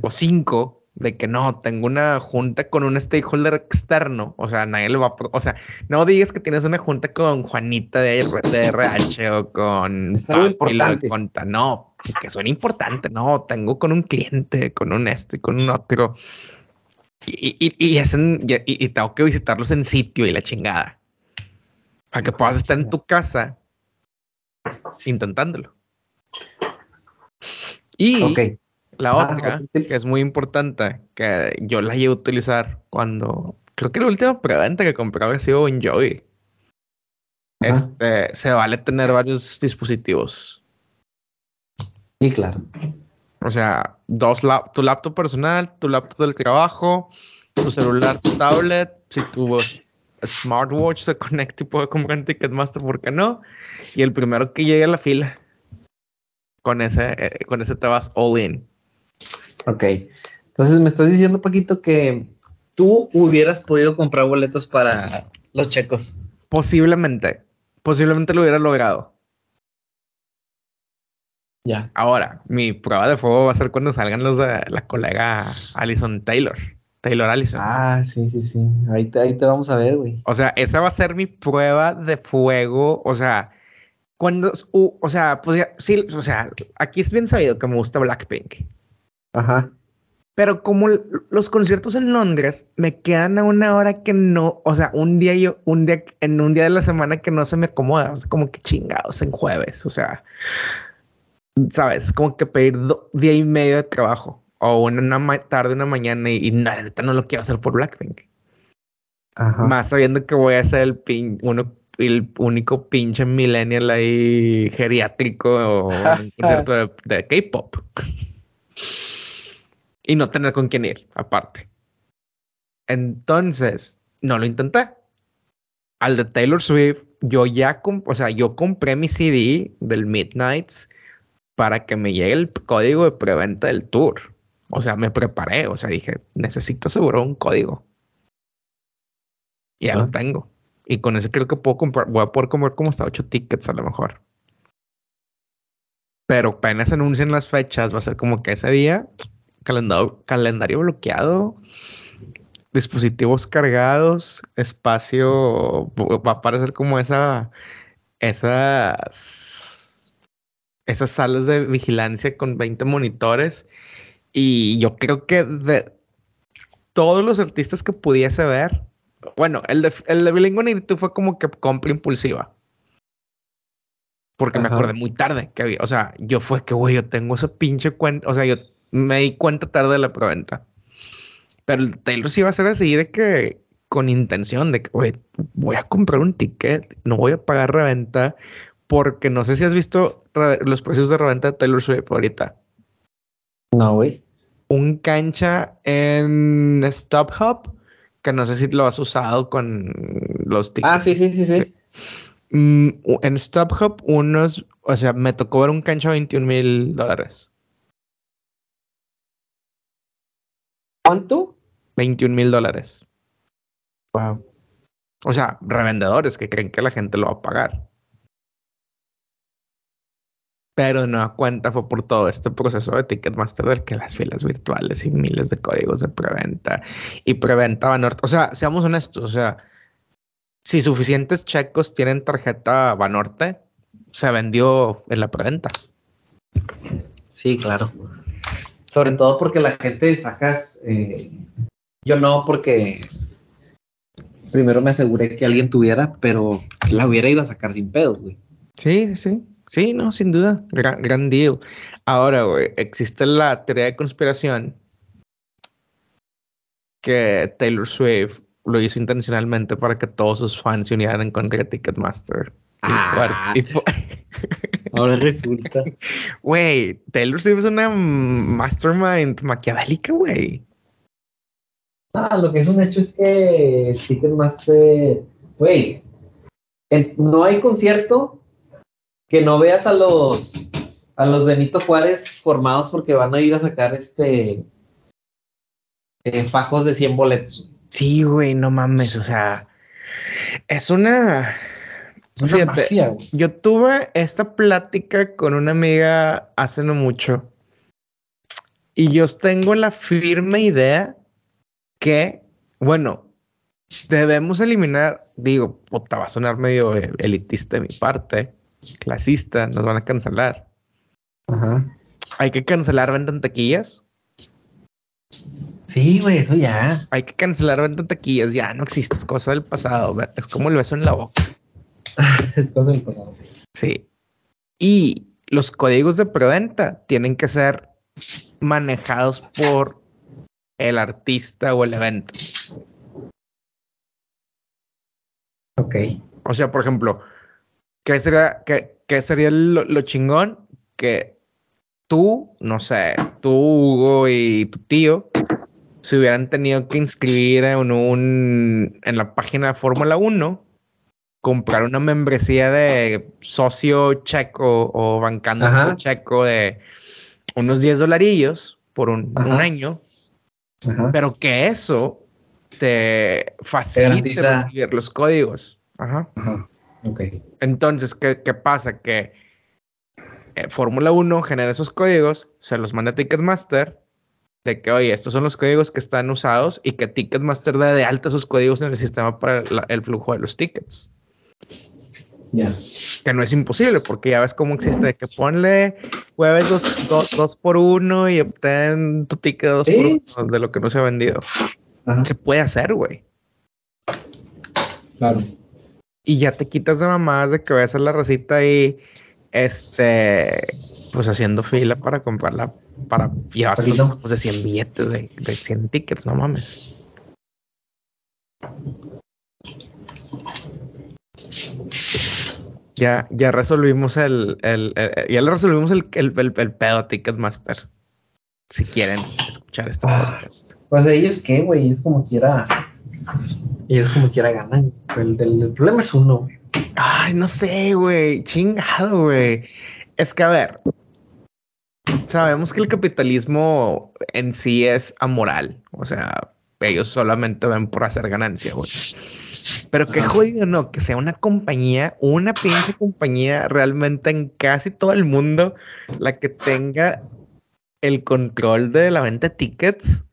o cinco de que no, tengo una junta con un stakeholder externo. O sea, nadie le va a... O sea, no digas que tienes una junta con Juanita de, RH o con... Es algo Papi, la importante. conta. No, que suena importante. No, tengo con un cliente, con un este, con un otro. Y, y, y, hacen- y- y tengo que visitarlos en sitio y la chingada. Para que puedas estar en tu casa intentándolo. Y. La Ah, otra, que es muy importante, que yo la llevo a utilizar cuando. Creo que la última preventa que compré habría sido Enjoy. Ajá. Este, se vale tener varios dispositivos. Sí, claro. O sea, dos lap- tu laptop personal, tu laptop del trabajo, tu celular, tu tablet, si tu smartwatch se conecta y puede comprar en Ticketmaster, ¿por qué no? Y el primero que llegue a la fila. Con ese, eh, con ese te vas all in. Ok. Entonces me estás diciendo, Paquito, que tú hubieras podido comprar boletos para los checos. Posiblemente, posiblemente lo hubiera logrado. Ya. Ahora, mi prueba de fuego va a ser cuando salgan los de la colega Allison Taylor. Taylor Allison. Ah, sí, sí, sí. Ahí te, ahí te vamos a ver, güey. O sea, esa va a ser mi prueba de fuego. O sea, cuando, u- o sea, pues ya, sí, o sea, aquí es bien sabido que me gusta Blackpink. Ajá. Pero como los conciertos en Londres me quedan a una hora que no, o sea, un día yo, un día, en un día de la semana que no se me acomoda, o sea, como que chingados en jueves, o sea, sabes, como que pedir día y medio de trabajo o una, una tarde, una mañana y, y neta no lo quiero hacer por Blackpink. Ajá. Más sabiendo que voy a ser el, pin, uno, el único pinche millennial ahí geriátrico o un concierto de, de K-pop. Y no tener con quién ir, aparte. Entonces, no lo intenté. Al de Taylor Swift, yo ya, o sea, yo compré mi CD del Midnights para que me llegue el código de preventa del tour. O sea, me preparé, o sea, dije, necesito asegurar un código. Y ya Ah. lo tengo. Y con ese creo que puedo comprar, voy a poder comprar como hasta ocho tickets a lo mejor. Pero apenas anuncian las fechas, va a ser como que ese día, calendario, calendario bloqueado, dispositivos cargados, espacio, va a aparecer como esa, esas, esas salas de vigilancia con 20 monitores. Y yo creo que de todos los artistas que pudiese ver, bueno, el de, el de Blink-182 fue como que compra impulsiva. Porque me acordé muy tarde que había, o sea, yo fue que, güey, yo tengo esa pinche cuenta, o sea, yo me di cuenta tarde de la preventa. Pero el Taylor sí iba a ser así de que con intención de que, güey, voy a comprar un ticket, no voy a pagar reventa, porque no sé si has visto los precios de reventa de Taylor Swift ahorita. No, güey. Un cancha en StubHub, que no sé si lo has usado con los tickets. Ah, sí, sí, sí, sí. Mm, en StubHub, unos, o sea, me tocó ver un cancha a 21 mil dólares. ¿Cuánto? 21 mil dólares. Wow. O sea, revendedores que creen que la gente lo va a pagar. Pero no cuenta fue por todo este proceso de Ticketmaster del que las filas virtuales y miles de códigos de preventa y preventa Banorte. O sea, seamos honestos, o sea, si suficientes checos tienen tarjeta Banorte, se vendió en la preventa. Sí, claro. Sobre todo porque la gente sacas. eh, yo no, porque primero me aseguré que alguien tuviera, pero la hubiera ido a sacar sin pedos, güey. Sí, sí, sí, no, sin duda. Gran, gran deal. Ahora, güey, existe la teoría de conspiración que Taylor Swift lo hizo intencionalmente para que todos sus fans se unieran en contra de Ticketmaster. Y Ah. por- y por- Ahora resulta. Güey, Taylor Swift es una mastermind maquiavélica, güey. Ah, lo que es un hecho es que Ticketmaster, güey, no hay concierto que no veas a los a los Benito Juárez formados porque van a ir a sacar este eh, fajos de 100 boletos. Sí, güey, no mames, o sea, es una... Es una Fíjate, mafia, güey. Yo tuve esta plática con una amiga hace no mucho y yo tengo la firme idea que, bueno, debemos eliminar, digo, puta, va a sonar medio elitista de mi parte, clasista, nos van a cancelar. Ajá. Hay que cancelar venta en taquillas, Sí, güey, eso ya. hay que cancelar venta en taquillas, ya no existe, es cosa del pasado, es como el beso en la boca. Es cosa del pasado, sí. Sí. Y los códigos de preventa tienen que ser manejados por el artista o el evento. Ok. O sea, por ejemplo, ¿qué sería, qué, qué sería lo, lo chingón? Que tú, no sé, tú, Hugo y tu tío se hubieran tenido que inscribir en un en la página de Fórmula 1, comprar una membresía de socio checo o bancando Ajá. checo de unos 10 dolarillos por un, año, Ajá. pero que eso te facilite garantiza- recibir los códigos. Ajá. Ajá. Ok. Entonces, ¿qué, qué pasa? Que eh, Fórmula 1 genera esos códigos, se los manda a Ticketmaster, de que, oye, estos son los códigos que están usados y que Ticketmaster da de alta esos códigos en el sistema para la- el flujo de los tickets. Ya. Que no es imposible, porque ya ves cómo existe, que ponle jueves dos, dos, dos por uno y obtén tu ticket dos por Sí. uno de lo que no se ha vendido. Ajá. Se puede hacer, güey. Claro. Y ya te quitas de mamadas de que ves a la recita ahí, este, pues haciendo fila para comprarla, para llevarse los bajos de 100 billetes, de, de 100 tickets, no mames. Ya, ya resolvimos el, el, el- ya le resolvimos el, el, el, el pedo a Ticketmaster. Si quieren escuchar este Ah. podcast. Pues ellos qué, güey, es como quiera. Ellos como quiera ganan. El, el problema es uno. Ay, no sé, güey. Chingado, güey. Es que, a ver, sabemos que el capitalismo en sí es amoral. O sea, ellos solamente ven por hacer ganancia, güey. Pero qué jodido, ¿no? Que sea una compañía, una pinche compañía realmente en casi todo el mundo la que tenga el control de la venta de tickets.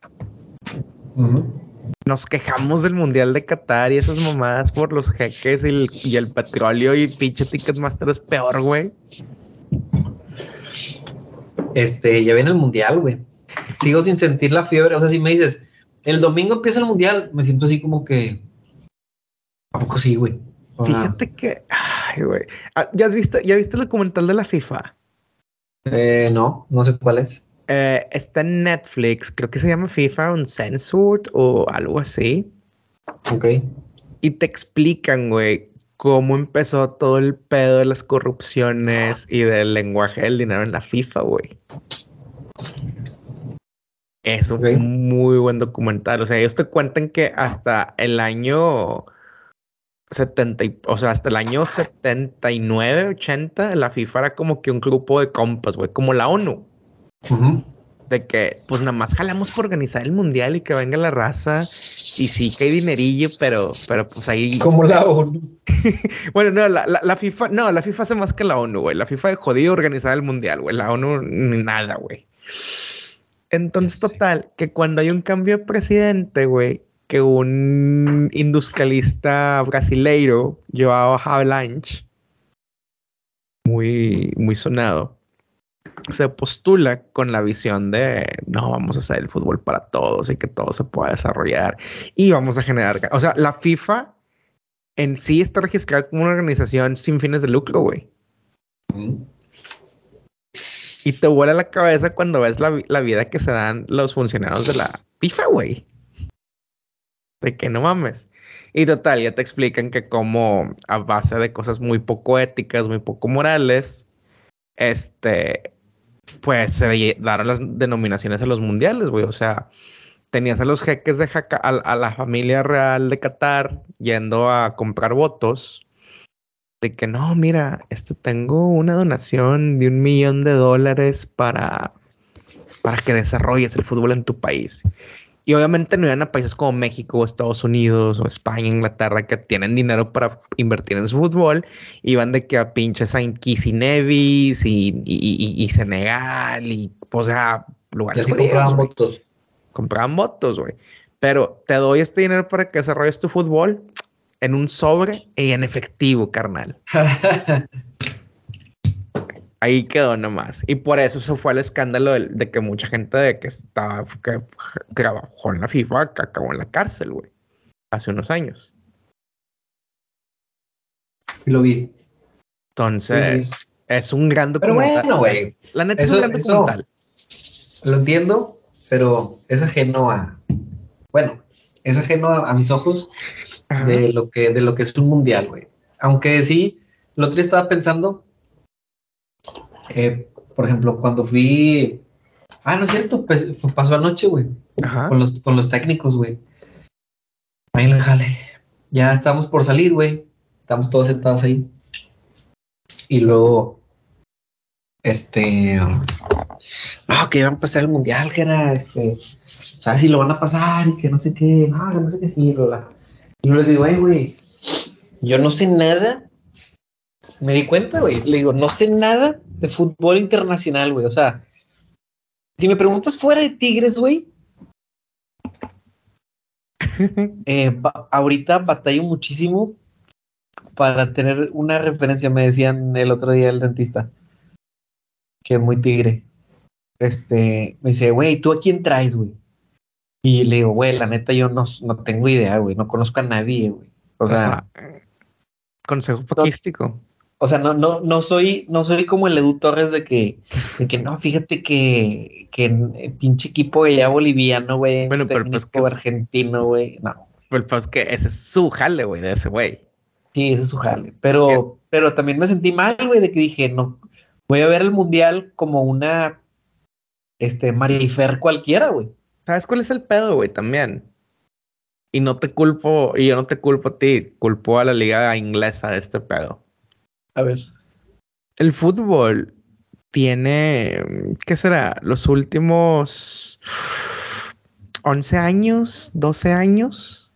Nos quejamos del Mundial de Qatar y esas mamadas por los jeques y el, y el petróleo y pinche Ticketmaster es peor, güey. Este, ya viene el mundial, güey. Sigo sin sentir la fiebre. O sea, si me dices, el domingo empieza el mundial, me siento así como que. ¿A poco sí, güey? Fíjate que, ay, güey. Ah, ¿Ya has visto, ya viste el documental de la FIFA? eh, no, no sé cuál es. Eh, está en Netflix, creo que se llama FIFA Uncensored o algo así. Ok. Y te explican, güey, cómo empezó todo el pedo de las corrupciones y del lenguaje del dinero en la FIFA, güey. Es un muy buen documental. O sea, ellos te cuentan que hasta el año 70, y- o sea, hasta el año 79, 80, la FIFA era como que un grupo de compas, güey, como la ONU. De que, pues nada más jalamos por organizar el mundial y que venga la raza. Y sí que hay dinerillo, pero, pero pues ahí. Como la ONU. Bueno, no, la, la- la FIFA, no, la FIFA hace más que la ONU, güey. La FIFA de jodido organizar el mundial, güey. La ONU, ni nada, güey. Entonces, total, que cuando hay un cambio de presidente, güey, que un industrialista brasileiro, Joao Havelange, muy, muy sonado, se postula con la visión de no vamos a hacer el fútbol para todos y que todo se pueda desarrollar y vamos a generar. O sea, la FIFA en sí está registrada como una organización sin fines de lucro, güey. Y te vuela la cabeza cuando ves la, la vida que se dan los funcionarios de la FIFA, güey. De que no mames. Y total, ya te explican que como a base de cosas muy poco éticas, muy poco morales, este, pues se lle- daron las denominaciones a los mundiales, güey. O sea, tenías a los jeques de Jaca- a, a la familia real de Qatar yendo a comprar votos de que no, mira, este tengo una donación de un millón de dólares para, para que desarrolles el fútbol en tu país. Y obviamente no iban a países como México o Estados Unidos o España, Inglaterra, que tienen dinero para invertir en su fútbol. Iban de que a pinches Kitts y Nevis y, y, y- y Senegal y, o sea, lugares así compraban votos. compraban votos, güey. Pero te doy este dinero para que desarrolles tu fútbol en un sobre y en efectivo, carnal. Ahí quedó nomás. Y por eso se fue el escándalo de, de que mucha gente de que estaba, que, que trabajó en la FIFA, que acabó en la cárcel, güey. Hace unos años. Lo vi. Entonces, Sí, es un gran Pero documental. bueno, güey. La neta es un gran documental. lo entiendo, pero es ajeno a, bueno, es ajeno a, mis ojos de lo que de lo que es un mundial, güey. Aunque sí, el otro día estaba pensando, eh, por ejemplo, cuando fui, ah, no es cierto, pues, pasó anoche, güey, con los, con los técnicos, güey. Ahí le jale. Ya estamos por salir, güey. Estamos todos sentados ahí. Y luego, este, no, que iban a pasar el mundial, que era, este, ¿sabes si lo van a pasar? Y que no sé qué, no, no sé qué, sí, Y luego les digo, güey, yo no sé nada. Me di cuenta, güey. Le digo, no sé nada de fútbol internacional, güey. O sea, si me preguntas fuera de Tigres, güey, eh, ahorita batallo muchísimo para tener una referencia. Me decían el otro día el dentista, que es muy tigre. Este, me dice, güey, ¿tú a quién traes, güey? Y le digo, güey, la neta, yo no, no tengo idea, güey, no conozco a nadie, güey. O sea, consejo poquístico. O sea, no, no, no soy, no soy como el Edu Torres de que, de que no, fíjate que, que el pinche equipo ya boliviano, güey. Bueno, pero pues que argentino, güey. No. Pero pues que ese es su jale, güey, de ese güey. Sí, ese es su jale. Pero, pero también me sentí mal, güey, de que dije, no, voy a ver el mundial como una este Marifer cualquiera, güey. ¿Sabes cuál es el pedo, güey? También. Y no te culpo, y yo no te culpo a ti, culpo a la liga inglesa de este pedo. A ver. El fútbol tiene, ¿qué será? Los últimos 11 años, 12 años,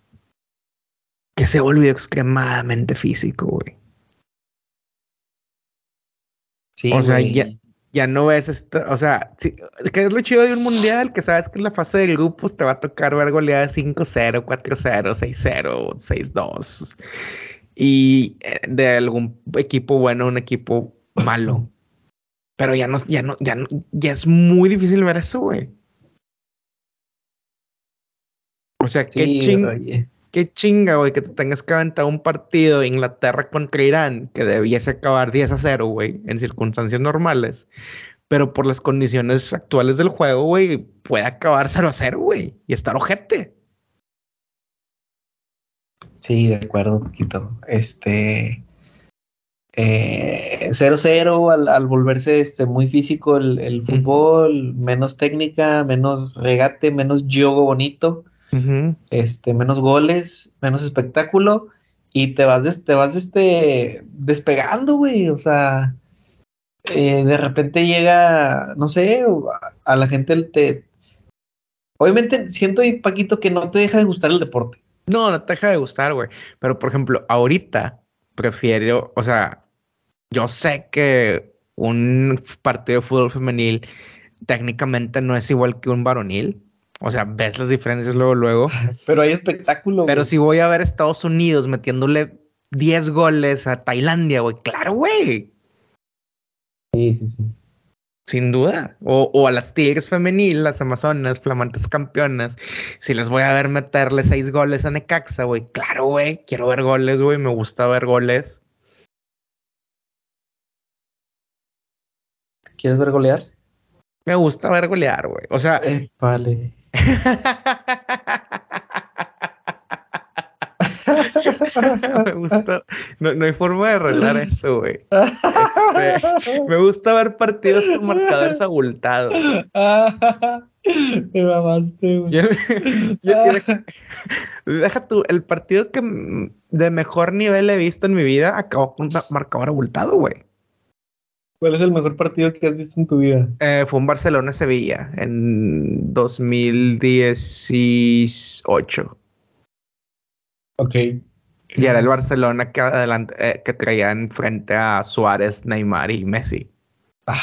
que se volvió extremadamente físico, güey. Sí, o sea, ya, ya no ves esto, o sea, que es lo chido de un mundial, que sabes que en la fase de grupos te va a tocar ver goleadas 5-0, 4-0, 6-0, 6-2 y eh, de algún equipo bueno, un equipo malo. Pero ya no, ya no, ya no, ya es muy difícil ver eso, güey. O sea, qué sí, qué chinga, güey, que te tengas que aventar un partido de Inglaterra contra Irán que debiese acabar 10 a 0, güey, en circunstancias normales. Pero por las condiciones actuales del juego, güey, puede acabar 0 a 0, güey, y estar ojete. Sí, de acuerdo, poquito. Este. 0-0 eh, al, volverse este, muy físico el, el fútbol, menos técnica, menos regate, menos yogo bonito este, menos goles, menos espectáculo y te vas, te vas este, despegando, güey. O sea, eh, de repente llega, no sé, a, la gente te... Obviamente siento, y Paquito, que no te deja de gustar el deporte. No, no te deja de gustar, güey. Pero, por ejemplo, ahorita prefiero, o sea, yo sé que un partido de fútbol femenil técnicamente no es igual que un varonil, o sea, ves las diferencias luego, luego. Pero hay espectáculo. Pero si voy a ver Estados Unidos metiéndole 10 goles a Tailandia, güey, claro, güey. Sí, sí, sí. Sin duda. O, a las Tigres femenil, las Amazonas, flamantes campeonas. Si les voy a ver meterle 6 goles a Necaxa, güey, claro, güey. Quiero ver goles, güey. Me gusta ver goles. ¿Quieres ver golear? Me gusta ver golear, güey. O sea. Eh, vale. me gusta. No, hay forma de arreglar eso, güey. Este, me gusta ver partidos con marcadores abultados. Me mamaste, güey. deja tú, el partido que de mejor nivel he visto en mi vida acabó con un marcador abultado, güey. ¿Cuál es el mejor partido que has visto en tu vida? Eh, fue un Barcelona-Sevilla en 2018. Ok. Y era el Barcelona que, adelante, eh, que traía enfrente a Suárez, Neymar y Messi. Ah,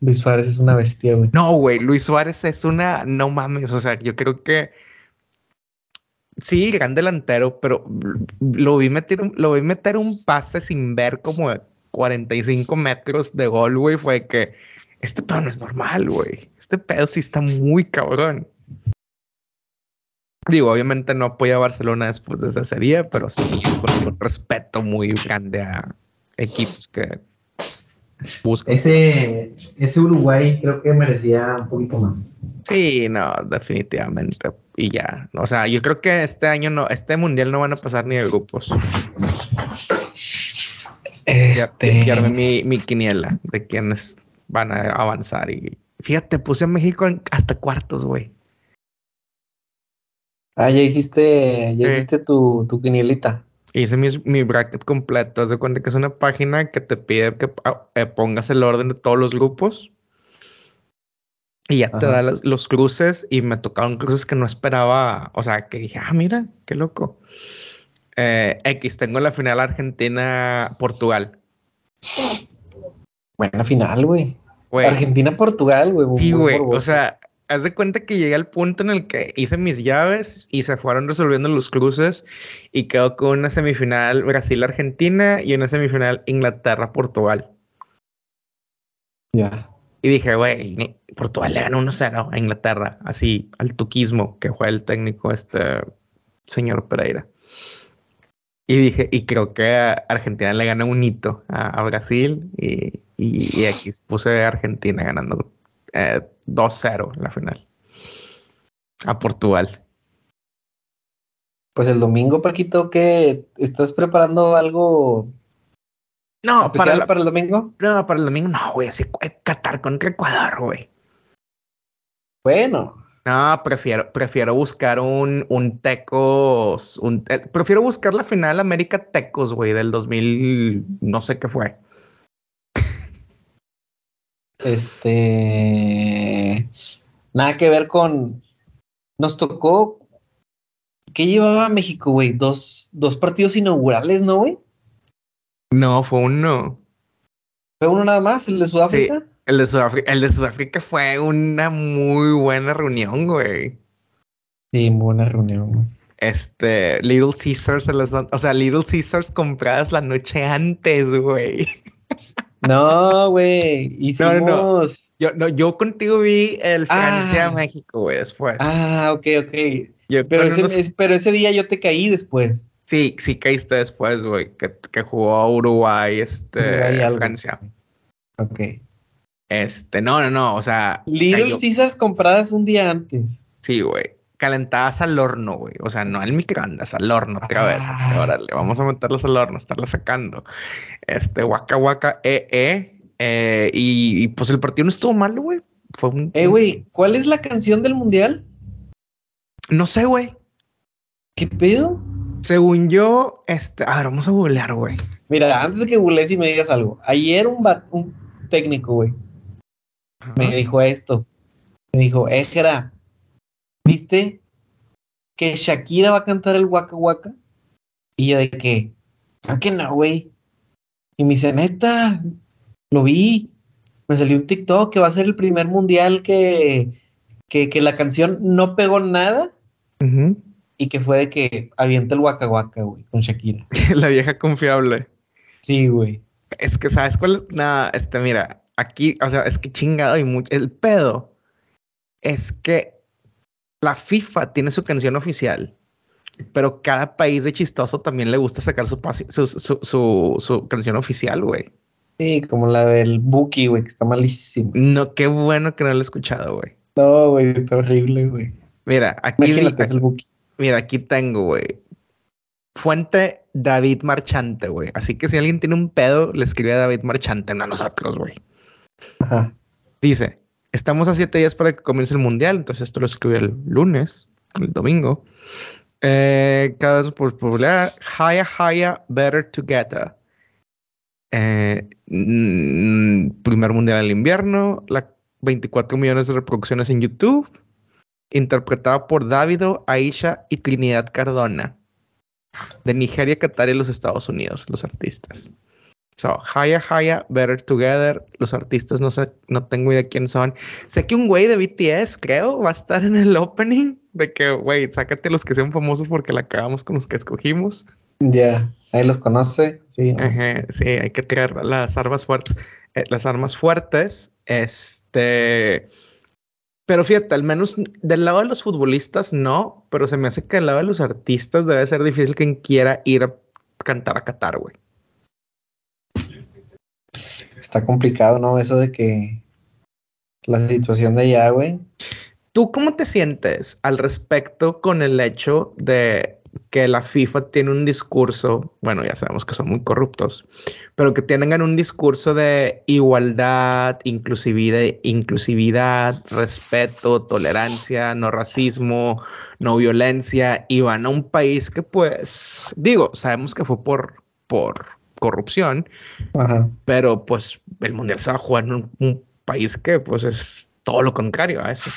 Luis Suárez es una bestia, güey. No, güey, Luis Suárez es una, no mames, o sea, yo creo que sí, gran delantero, pero lo vi meter, lo vi meter un pase sin ver como 45 metros de gol, güey, fue que este pedo no es normal, güey. Este pedo sí está muy cabrón. Digo, obviamente no apoya a Barcelona después de ese día, pero sí con un respeto muy grande a equipos que Busco. Ese, ese Uruguay creo que merecía un poquito más. Sí, no, definitivamente. Y ya. O sea, yo creo que este año no, este mundial no van a pasar ni de grupos. Este... Ya, mi, mi quiniela de quiénes van a avanzar. Y fíjate, puse a México en- hasta cuartos, güey. Ah, ya hiciste, ya Sí. hiciste tu, tu quinielita. Hice mi, mi bracket completo. Haz de cuenta que es una página que te pide que ah, eh, pongas el orden de todos los grupos. Y ya te da los, los cruces y me tocaron cruces que no esperaba. O sea, que dije, ah, mira, qué loco. Eh, X, tengo la final Argentina-Portugal. Buena final, güey. Argentina-Portugal, güey. sí, güey. O sea, haz de cuenta que llegué al punto en el que hice mis llaves y se fueron resolviendo los cruces y quedó con una semifinal Brasil-Argentina y una semifinal Inglaterra-Portugal. Ya. Y dije, güey, Portugal le ganó 1-0 a Inglaterra, así al tuquismo que fue el técnico este señor Pereira. Y dije, y creo que Argentina le gana un hito a, a Brasil y, y, y aquí puse a Argentina ganando eh, 2-0 en la final a Portugal. Pues el domingo, Paquito, ¿qué? ¿Estás preparando algo No, especial para, el domingo? no, para el domingo no, güey, así Qatar contra Ecuador, güey. Bueno, No, prefiero, prefiero buscar un, un Tecos, un, eh, prefiero buscar la final América Tecos, güey, del 2000, no sé qué fue. Este. Nada que ver con. Nos tocó. ¿Qué llevaba México, güey? Dos, dos partidos inaugurales, ¿no, güey? No, fue uno. ¿Fue uno nada más, el de Sudáfrica? El de Sudáfrica, el de Sudáfrica fue una muy buena reunión, güey. Sí, buena reunión, güey. Este, Little Caesars, o sea, Little Caesars compradas la noche antes, güey. No, güey. Hicimos. No, no, no. Yo, no, yo contigo vi el Ah. Francia-México, güey, después. Ah, ok, ok. Yo Pero ese, unos- es- pero ese día yo te caí después. Sí, sí caíste después, güey, que, que jugó Uruguay, este, Francia. Ok. Este, no, no, no, o sea, Little cayó- Caesars compradas un día antes. sí, güey, calentadas al horno, güey, o sea, no al microondas, al horno, vez, Ah. órale, vamos a meterlas al horno, estarlas sacando, este, Waka Waka, eh, eh, eh, y, y, pues el partido no estuvo malo, güey, fue un, Eh, güey, ¿cuál es la canción del mundial? no sé, güey, ¿Qué pedo? según yo, este, a ver, vamos a googlear, güey, Mira, antes de que googlees y me digas algo, ayer un, un técnico, güey, me dijo esto. Me dijo, eh, Jera, ¿viste que Shakira va a cantar el Waka Waka? Y yo de que, creo que no, güey. Y me dice, neta, lo vi. Me salió un TikTok que va a ser el primer mundial que, que, que la canción no pegó nada y que fue de que avienta el Waka Waka, güey, con Shakira. la vieja confiable. Sí, güey. Es que, ¿sabes cuál? Nada, este, mira, aquí, o sea, es que chingado y mucho. El pedo es que la FIFA tiene su canción oficial, pero cada país de chistoso también le gusta sacar su, su, su, su, su canción oficial, güey. Sí, como la del Buki, güey, que está malísimo. No, qué bueno que no lo he escuchado, güey. No, güey, está horrible, güey. Mira, aquí, vi- Imagínate, es el Buki. mira, aquí tengo, güey. Fuente David Marchante, güey. Así que si alguien tiene un pedo, le escribe a David Marchante, no a nosotros, güey. Ajá. Dice, estamos a siete días para que comience el mundial, entonces esto lo escribí el lunes, el domingo. Eh, cada vez por popular, higher, higher, better together. Eh, mm, primer mundial del invierno, la 24 millones de reproducciones en YouTube, interpretada por Davido, Aisha y Trinidad Cardona, de Nigeria, Qatar y los Estados Unidos, los artistas. So, Haya Haya, Better Together. Los artistas no sé, no tengo idea quién son. Sé que un güey de BTS, creo, va a estar en el opening. De que, güey, sácate los que sean famosos porque la acabamos con los que escogimos. Ya, ahí los conoce. Sí, sí, hay que tirar las armas fuertes. eh, las armas fuertes. Este. Pero fíjate, al menos del lado de los futbolistas no, pero se me hace que del lado de los artistas debe ser difícil quien quiera ir a cantar a Qatar, güey. Está complicado, ¿no? Eso de que la situación de allá, güey. ¿Tú cómo te sientes al respecto con el hecho de que la FIFA tiene un discurso, bueno, ya sabemos que son muy corruptos, pero que tengan un discurso de igualdad, inclusividad, inclusividad, respeto, tolerancia, no racismo, no violencia, y van a un país que pues, digo, sabemos que fue por, por corrupción, pero pues el Mundial se va a jugar en un, un país que pues es todo lo contrario a eso.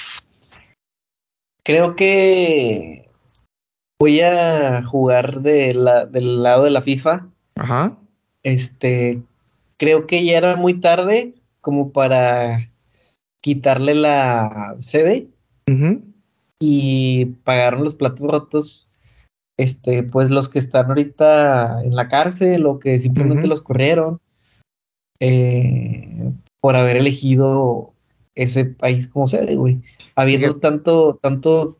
Creo que voy a jugar de la, del lado de la FIFA. Ajá. Este, creo que ya era muy tarde como para quitarle la sede y pagaron los platos rotos. Este, pues los que están ahorita en la cárcel o que simplemente los corrieron eh, por haber elegido ese país como sede, güey. Habiendo tanto, tanto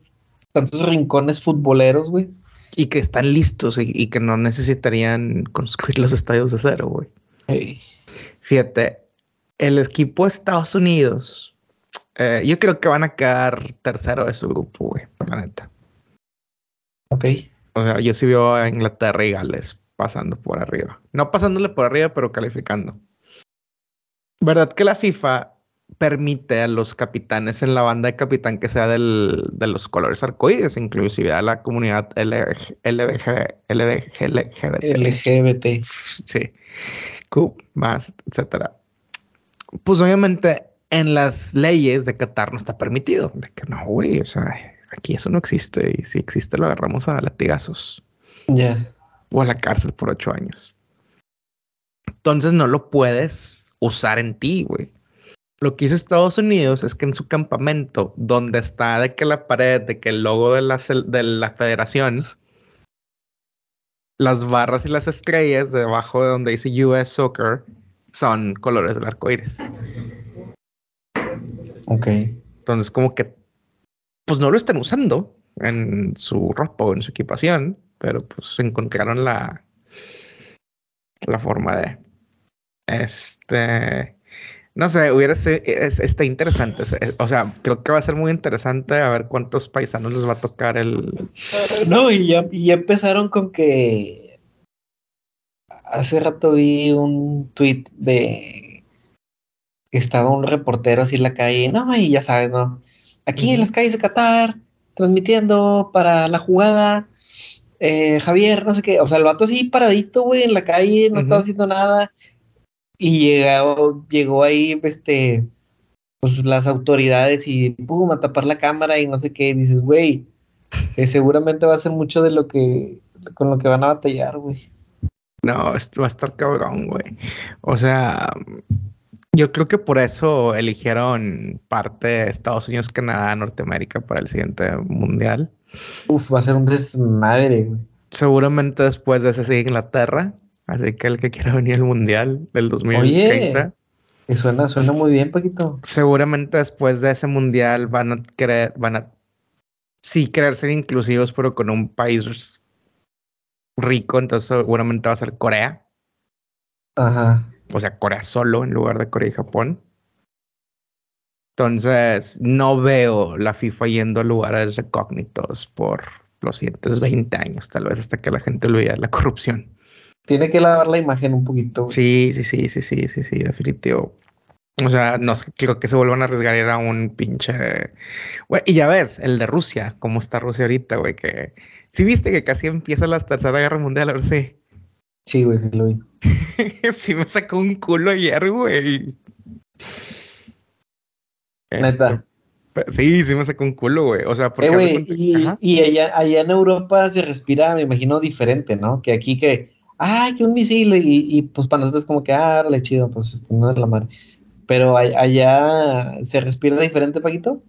tantos rincones futboleros, güey. Y que están listos y, que no necesitarían construir los estadios de cero, güey. Fíjate, el equipo de Estados Unidos, eh, yo creo que van a quedar tercero de su grupo, güey, la neta. Ok. O sea, yo sí veo a Inglaterra y Gales pasando por arriba. No pasándole por arriba, pero calificando. ¿Verdad que la FIFA permite a los capitanes en la banda de capitán que sea del, de los colores arcoíris, inclusive a la comunidad LGBT, LGBT. Sí. Q, más, etcétera. Pues obviamente en las leyes de Qatar no está permitido. De que no, güey, o sea, aquí eso no existe. Y si existe, lo agarramos a latigazos. Ya. O a la cárcel por ocho años. Entonces no lo puedes usar en ti, güey. Lo que hizo Estados Unidos es que en su campamento, donde está de que la pared, de que el logo de la, de la federación, las barras y las estrellas debajo de donde dice US Soccer son colores del arco iris. Ok. Entonces, como que, pues no lo están usando en su ropa o en su equipación, pero pues encontraron la, la forma de. Este. No sé, hubiera sido, está interesante. O sea, creo que va a ser muy interesante a ver cuántos paisanos les va a tocar el. No, y ya, y empezaron con que. Hace rato vi un tweet de. que estaba un reportero así en la calle. No, y ya sabes, ¿no? Aquí en las calles de Qatar, transmitiendo para la jugada. Eh, Javier, no sé qué. O sea, el vato así paradito, güey, en la calle, no estaba haciendo nada y llegó, llegó ahí, este, pues las autoridades y pum, a tapar la cámara y no sé qué. dices, güey, que seguramente va a ser mucho de lo que, con lo que van a batallar, güey. No, esto va a estar cabrón, güey. O sea, yo creo que por eso eligieron parte de Estados Unidos, Canadá, Norteamérica para el siguiente mundial. Uf, va a ser un desmadre, güey. Seguramente después de ese sigue Inglaterra. Así que el que quiera venir al Mundial del 2030. Oye, suena, suena muy bien, Paquito. Seguramente después de ese Mundial van a querer, van a sí querer ser inclusivos, pero con un país rico, entonces seguramente va a ser Corea. Ajá. O sea, Corea solo en lugar de Corea y Japón. Entonces, no veo la FIFA yendo a lugares recógnitos por los siguientes 20 años, tal vez hasta que la gente olvide la corrupción. Tiene que lavar la imagen un poquito. Sí, sí, sí, sí, sí, sí, sí, definitivo. O sea, no creo que se vuelvan a arriesgar a un pinche. y ya ves, el de Rusia, cómo está Rusia ahorita, güey, que. Sí, viste que casi empieza la tercera guerra mundial, a ver si. Sí, güey, sí lo vi. sí, me sacó un culo ayer, güey. Neta. Este, sí, sí me sacó un culo, güey. O sea, porque. Eh, y, y allá, allá en Europa se respira, me imagino, diferente, ¿no? Que aquí que ay, que un misil, y, pues para nosotros como que, ah, le chido, pues este, no es la madre. Pero allá se respira diferente, Paquito.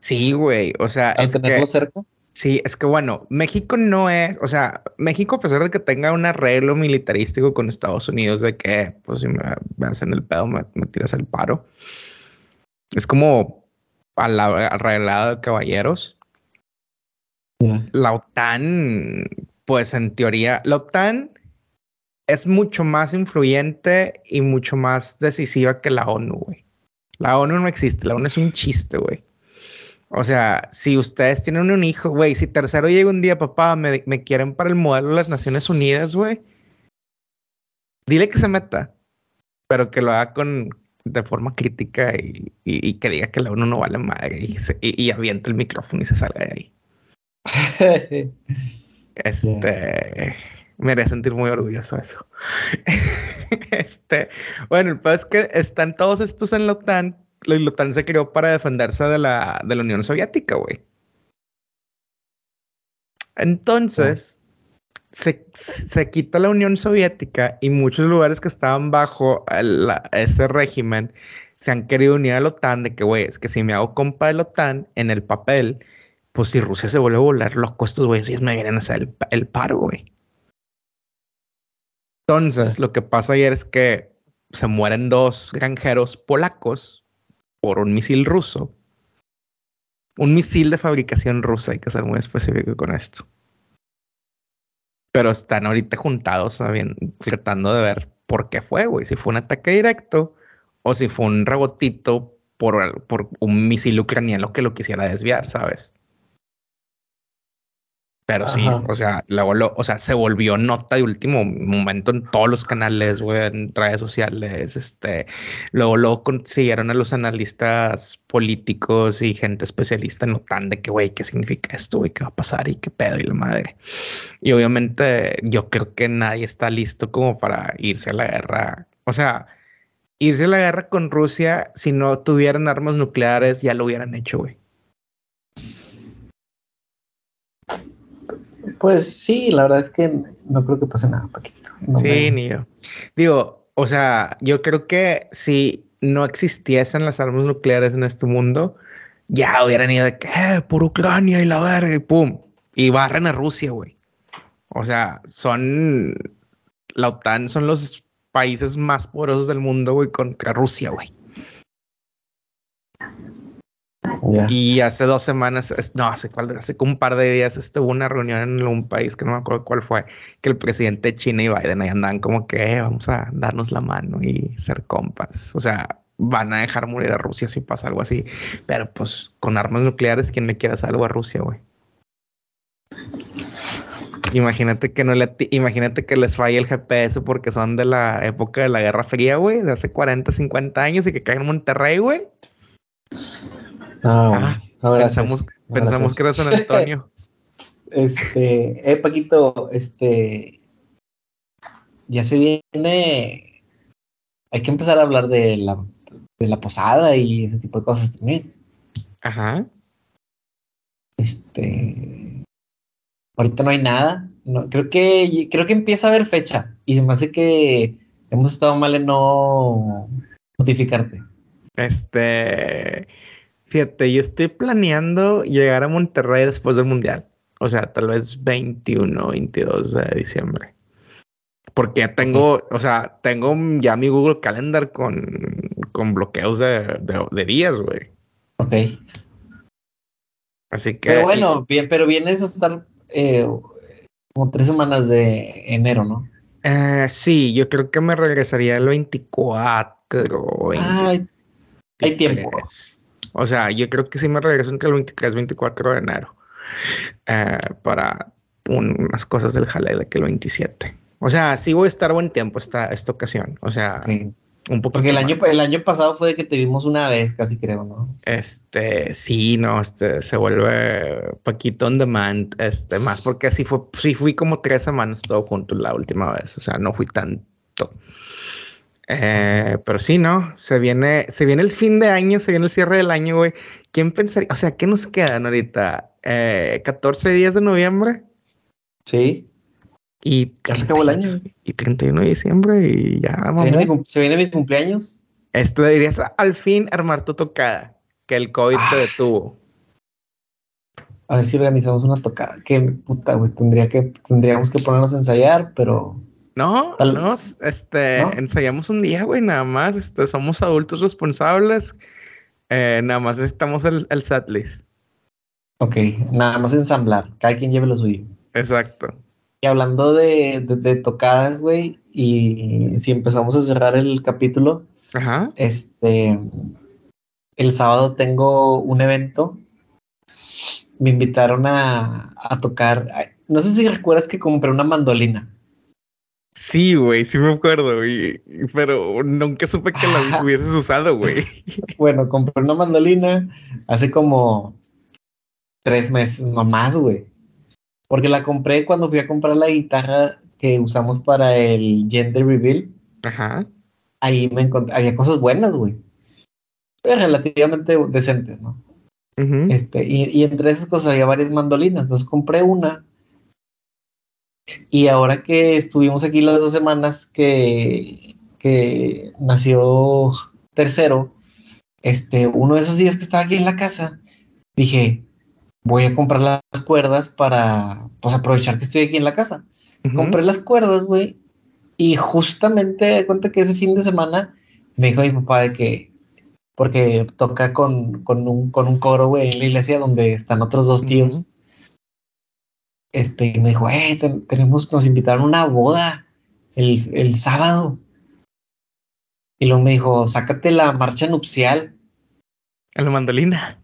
Sí, güey, o sea, es tenerlo cerca. Sí, es que bueno, México no es, o sea, México a pesar de que tenga un arreglo militarístico con Estados Unidos de que, pues si me, hacen el pedo, me, tiras el paro. Es como a la arreglada de caballeros. La OTAN, pues en teoría, la OTAN es mucho más influyente y mucho más decisiva que la ONU, güey. La ONU no existe, la ONU es un chiste, güey. O sea, si ustedes tienen un hijo, güey, si tercero llega un día, papá, me, me quieren para el modelo de las Naciones Unidas, güey, dile que se meta, pero que lo haga con, de forma crítica y, y, que diga que la ONU no vale madre y, se, y, avienta el micrófono y se salga de ahí. este me haría sentir muy orgulloso eso. este, bueno, el es que están todos estos en la OTAN. La OTAN se creó para defenderse de la, de la Unión Soviética, güey. Entonces, se, quita la Unión Soviética y muchos lugares que estaban bajo ese régimen se han querido unir a la OTAN de que, güey, es que si me hago compa de la OTAN en el papel, pues si Rusia se vuelve a volar loco, estos güeyes ellos me vienen a hacer el, el paro, güey. Entonces, lo que pasa ayer es que se mueren dos granjeros polacos por un misil ruso. Un misil de fabricación rusa, hay que ser muy específico con esto pero están ahorita juntados tratando de ver por qué fue, güey. Si fue un ataque directo o si fue un rebotito por, por un misil ucraniano que lo quisiera desviar, ¿sabes? Pero sí, o sea, luego o sea, se volvió nota de último momento en todos los canales, güey, en redes sociales. Este, luego, luego consiguieron a los analistas políticos y gente especialista notan de que, güey, ¿qué significa esto, güey? ¿Qué va a pasar? Y qué pedo y la madre. Y obviamente, yo creo que nadie está listo como para irse a la guerra. O sea, irse a la guerra con Rusia, si no tuvieran armas nucleares, ya lo hubieran hecho, güey. Pues sí, la verdad es que no creo que pase nada, Paquito. sí, ni yo. Digo, o sea, yo creo que si no existiesen las armas nucleares en este mundo, ya hubieran ido de que, eh, por Ucrania y la verga, y pum, y barren a Rusia, güey. O sea, son, la OTAN son los países más poderosos del mundo, güey, contra Rusia, güey. Y hace dos semanas, no, hace, hace un par de días estuvo una reunión en un país que no me acuerdo cuál fue, que el presidente de China y Biden ahí andan como que eh, vamos a darnos la mano y ser compas. O sea, van a dejar morir a Rusia si pasa algo así. Pero pues con armas nucleares, ¿quién le quiere hacer algo a Rusia, güey? Imagínate que no le imagínate que les falle el GPS porque son de la época de la Guerra Fría, güey, de hace 40, 50 años y que caen en Monterrey, güey. No, ah, pensamos, pensamos que era San Antonio. este, eh, Paquito, este, ya se viene, hay que empezar a hablar de la, de la posada y ese tipo de cosas también. Ajá. Este, ahorita no hay nada. No, creo que creo que empieza a haber fecha y se me hace que hemos estado mal en no notificarte. Este, Fíjate, yo estoy planeando llegar a Monterrey después del Mundial. O sea, tal vez 21, 22 de diciembre. Porque ya tengo, o sea, tengo ya mi Google Calendar con, con bloqueos de, de, días, güey. Ok. Así que. Pero bueno, bien, pero vienes a estar eh, como tres semanas de enero, ¿no? Eh, sí, yo creo que me regresaría el 24. Ah, hay tiempo. O sea, yo creo que sí me regreso entre el 23 y 24 de enero eh, para unas cosas del jale de que el 27. O sea, sí voy a estar buen tiempo esta, esta ocasión. O sea, un poco. Porque el año, el año pasado fue de que te vimos una vez, casi creo, ¿no? Este, sí, no, este, se vuelve Paquito on demand, este, más porque así fue, sí fui como tres semanas todo junto la última vez. O sea, no fui tanto. Eh, pero sí, ¿no? Se viene, se viene el fin de año, se viene el cierre del año, güey. ¿Quién pensaría? O sea, ¿qué nos quedan ahorita? Eh, ¿14 días de noviembre? Sí. Y ya se acabó el año. Y 31 de diciembre y ya vamos. ¿Se viene, mi, ¿Se viene mi cumpleaños? Esto dirías al fin armar tu tocada, que el COVID te ah. detuvo. A ver si organizamos una tocada. Qué puta, güey. Tendría que, tendríamos que ponernos a ensayar, pero no, no, este, ensayamos un día, güey, nada más, este, somos adultos responsables, eh, nada más necesitamos el, el setlist. Ok, nada más ensamblar, cada quien lleve lo suyo. Exacto. Y hablando de, de, de tocadas, güey, y si empezamos a cerrar el capítulo, Ajá. este, el sábado tengo un evento. Me invitaron a, a tocar. No sé si recuerdas que compré una mandolina. Sí, güey, sí me acuerdo, güey. Pero nunca supe que la hubieses usado, güey. Bueno, compré una mandolina hace como tres meses, no más, güey. Porque la compré cuando fui a comprar la guitarra que usamos para el Gender Reveal. Ajá. Ahí me encontré, había cosas buenas, güey. Pero relativamente decentes, ¿no? Este, y, y entre esas cosas había varias mandolinas. Entonces compré una. Y ahora que estuvimos aquí las dos semanas que, que nació tercero, este, uno de esos días que estaba aquí en la casa, dije, voy a comprar las cuerdas para pues, aprovechar que estoy aquí en la casa. Compré las cuerdas, güey. Y justamente de cuenta que ese fin de semana me dijo mi papá de que, porque toca con, con, un, con un coro, güey, en la iglesia donde están otros dos tíos. Este, y me dijo, eh, ten- tenemos, nos invitaron a una boda el, el sábado. Y luego me dijo, sácate la marcha nupcial. A la mandolina.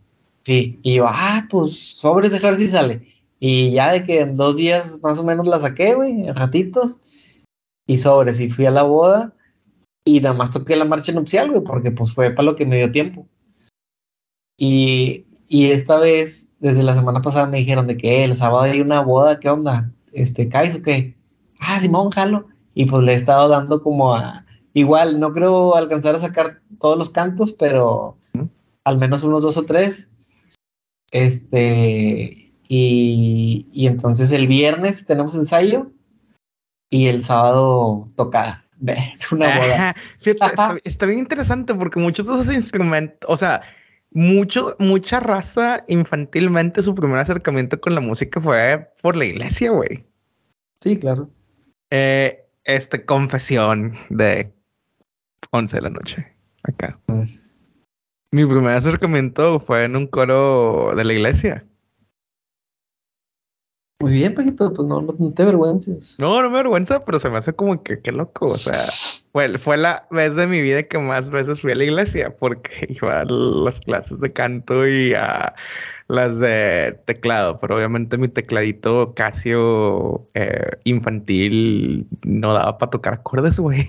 Sí, y yo, ah, pues sobres dejar si sale. Y ya de que en dos días más o menos la saqué, güey, en ratitos. Y sobres, y fui a la boda. Y nada más toqué la marcha nupcial, güey, porque pues fue para lo que me dio tiempo. Y, y esta vez, desde la semana pasada, me dijeron de que "Eh, el sábado hay una boda, ¿qué onda? Este, ¿caes o qué? Ah, Simón, jalo. Y pues le he estado dando como a. Igual, no creo alcanzar a sacar todos los cantos, pero al menos unos dos o tres. Este, y, y entonces el viernes tenemos ensayo y el sábado tocada. Una boda. Fíjate, está, está bien interesante porque muchos de esos instrumentos, o sea, mucho, mucha raza infantilmente su primer acercamiento con la música fue por la iglesia, güey. Sí, claro. Eh, este, confesión de 11 de la noche. Acá. Ver. Mi primer acercamiento fue en un coro de la iglesia. Muy bien, Paquito, pues no, te avergüences. No, no me avergüenza, pero se me hace como que qué loco. O sea, fue, fue la vez de mi vida que más veces fui a la iglesia porque iba a las clases de canto y a las de teclado. Pero obviamente mi tecladito Casio eh, infantil no daba para tocar acordes, güey.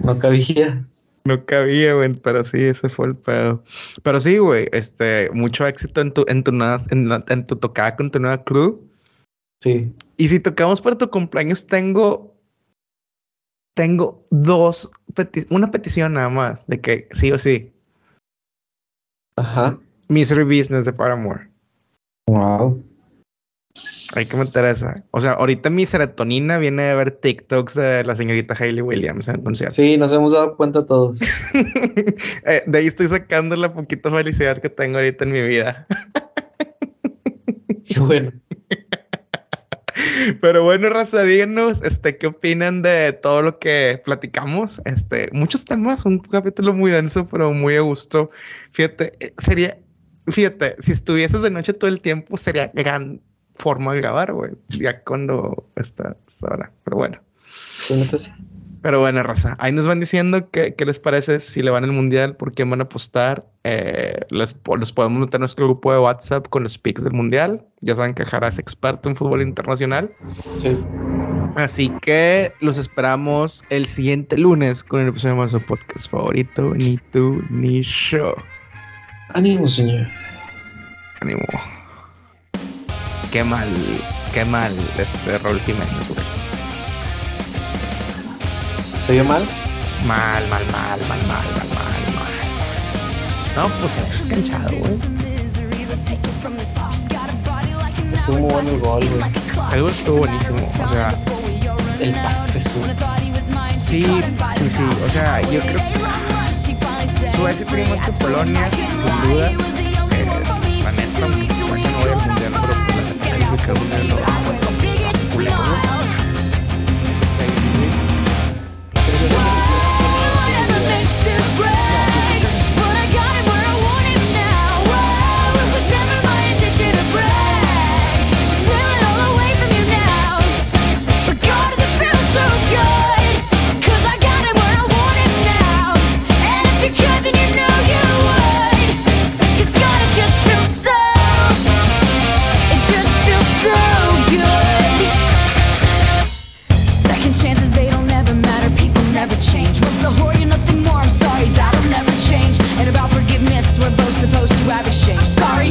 No cabía. No cabía, güey, pero sí, ese fue el pedo. Pero sí, güey, este, mucho éxito en tu, en tu, nueva- en, la- en tu tocada con tu nueva crew. Sí. Y si tocamos para tu cumpleaños, tengo, tengo dos, peti- una petición nada más, de que sí o sí, Ajá. Misery Business de Paramore. Wow. Hay que meter esa. O sea, ahorita mi serotonina viene de ver TikToks de la señorita Hailey Williams en el concierto. Sí, nos hemos dado cuenta todos. Eh, de ahí estoy sacando la poquita felicidad que tengo ahorita en mi vida. Qué bueno. Pero bueno, raza, díganos, este, ¿qué opinan de todo lo que platicamos? Este, muchos temas, un capítulo muy denso, pero muy a gusto. Fíjate, eh, sería, fíjate, si estuvieses de noche todo el tiempo, sería gran forma de grabar, güey. Ya cuando está ahora. Pero bueno. Pero bueno, raza, ahí nos van diciendo qué, qué les parece si le van al mundial, por qué van a apostar. Eh, les, los podemos meter en nuestro grupo de WhatsApp con los picks del mundial. Ya saben que Jara es experto en fútbol internacional. Sí. Así que los esperamos el siguiente lunes con el episodio de su podcast favorito, Ni tú ni yo. Ánimo, señor. Ánimo. Qué mal, qué mal este Raúl Jiménez, güey. ¿Se vio mal? Es mal, mal, mal, mal, mal, mal, mal, mal. No, pues se ve descanchado, güey. Estuvo muy bueno el gol, güey. El gol estuvo buenísimo. O sea, El pase estuvo. sí, sí, sí. O sea, yo creo que Suecia tiene más que Polonia, sin duda. Eh, la neta, Suecia no pues no a estar culero, güey. grab exchange. Sorry,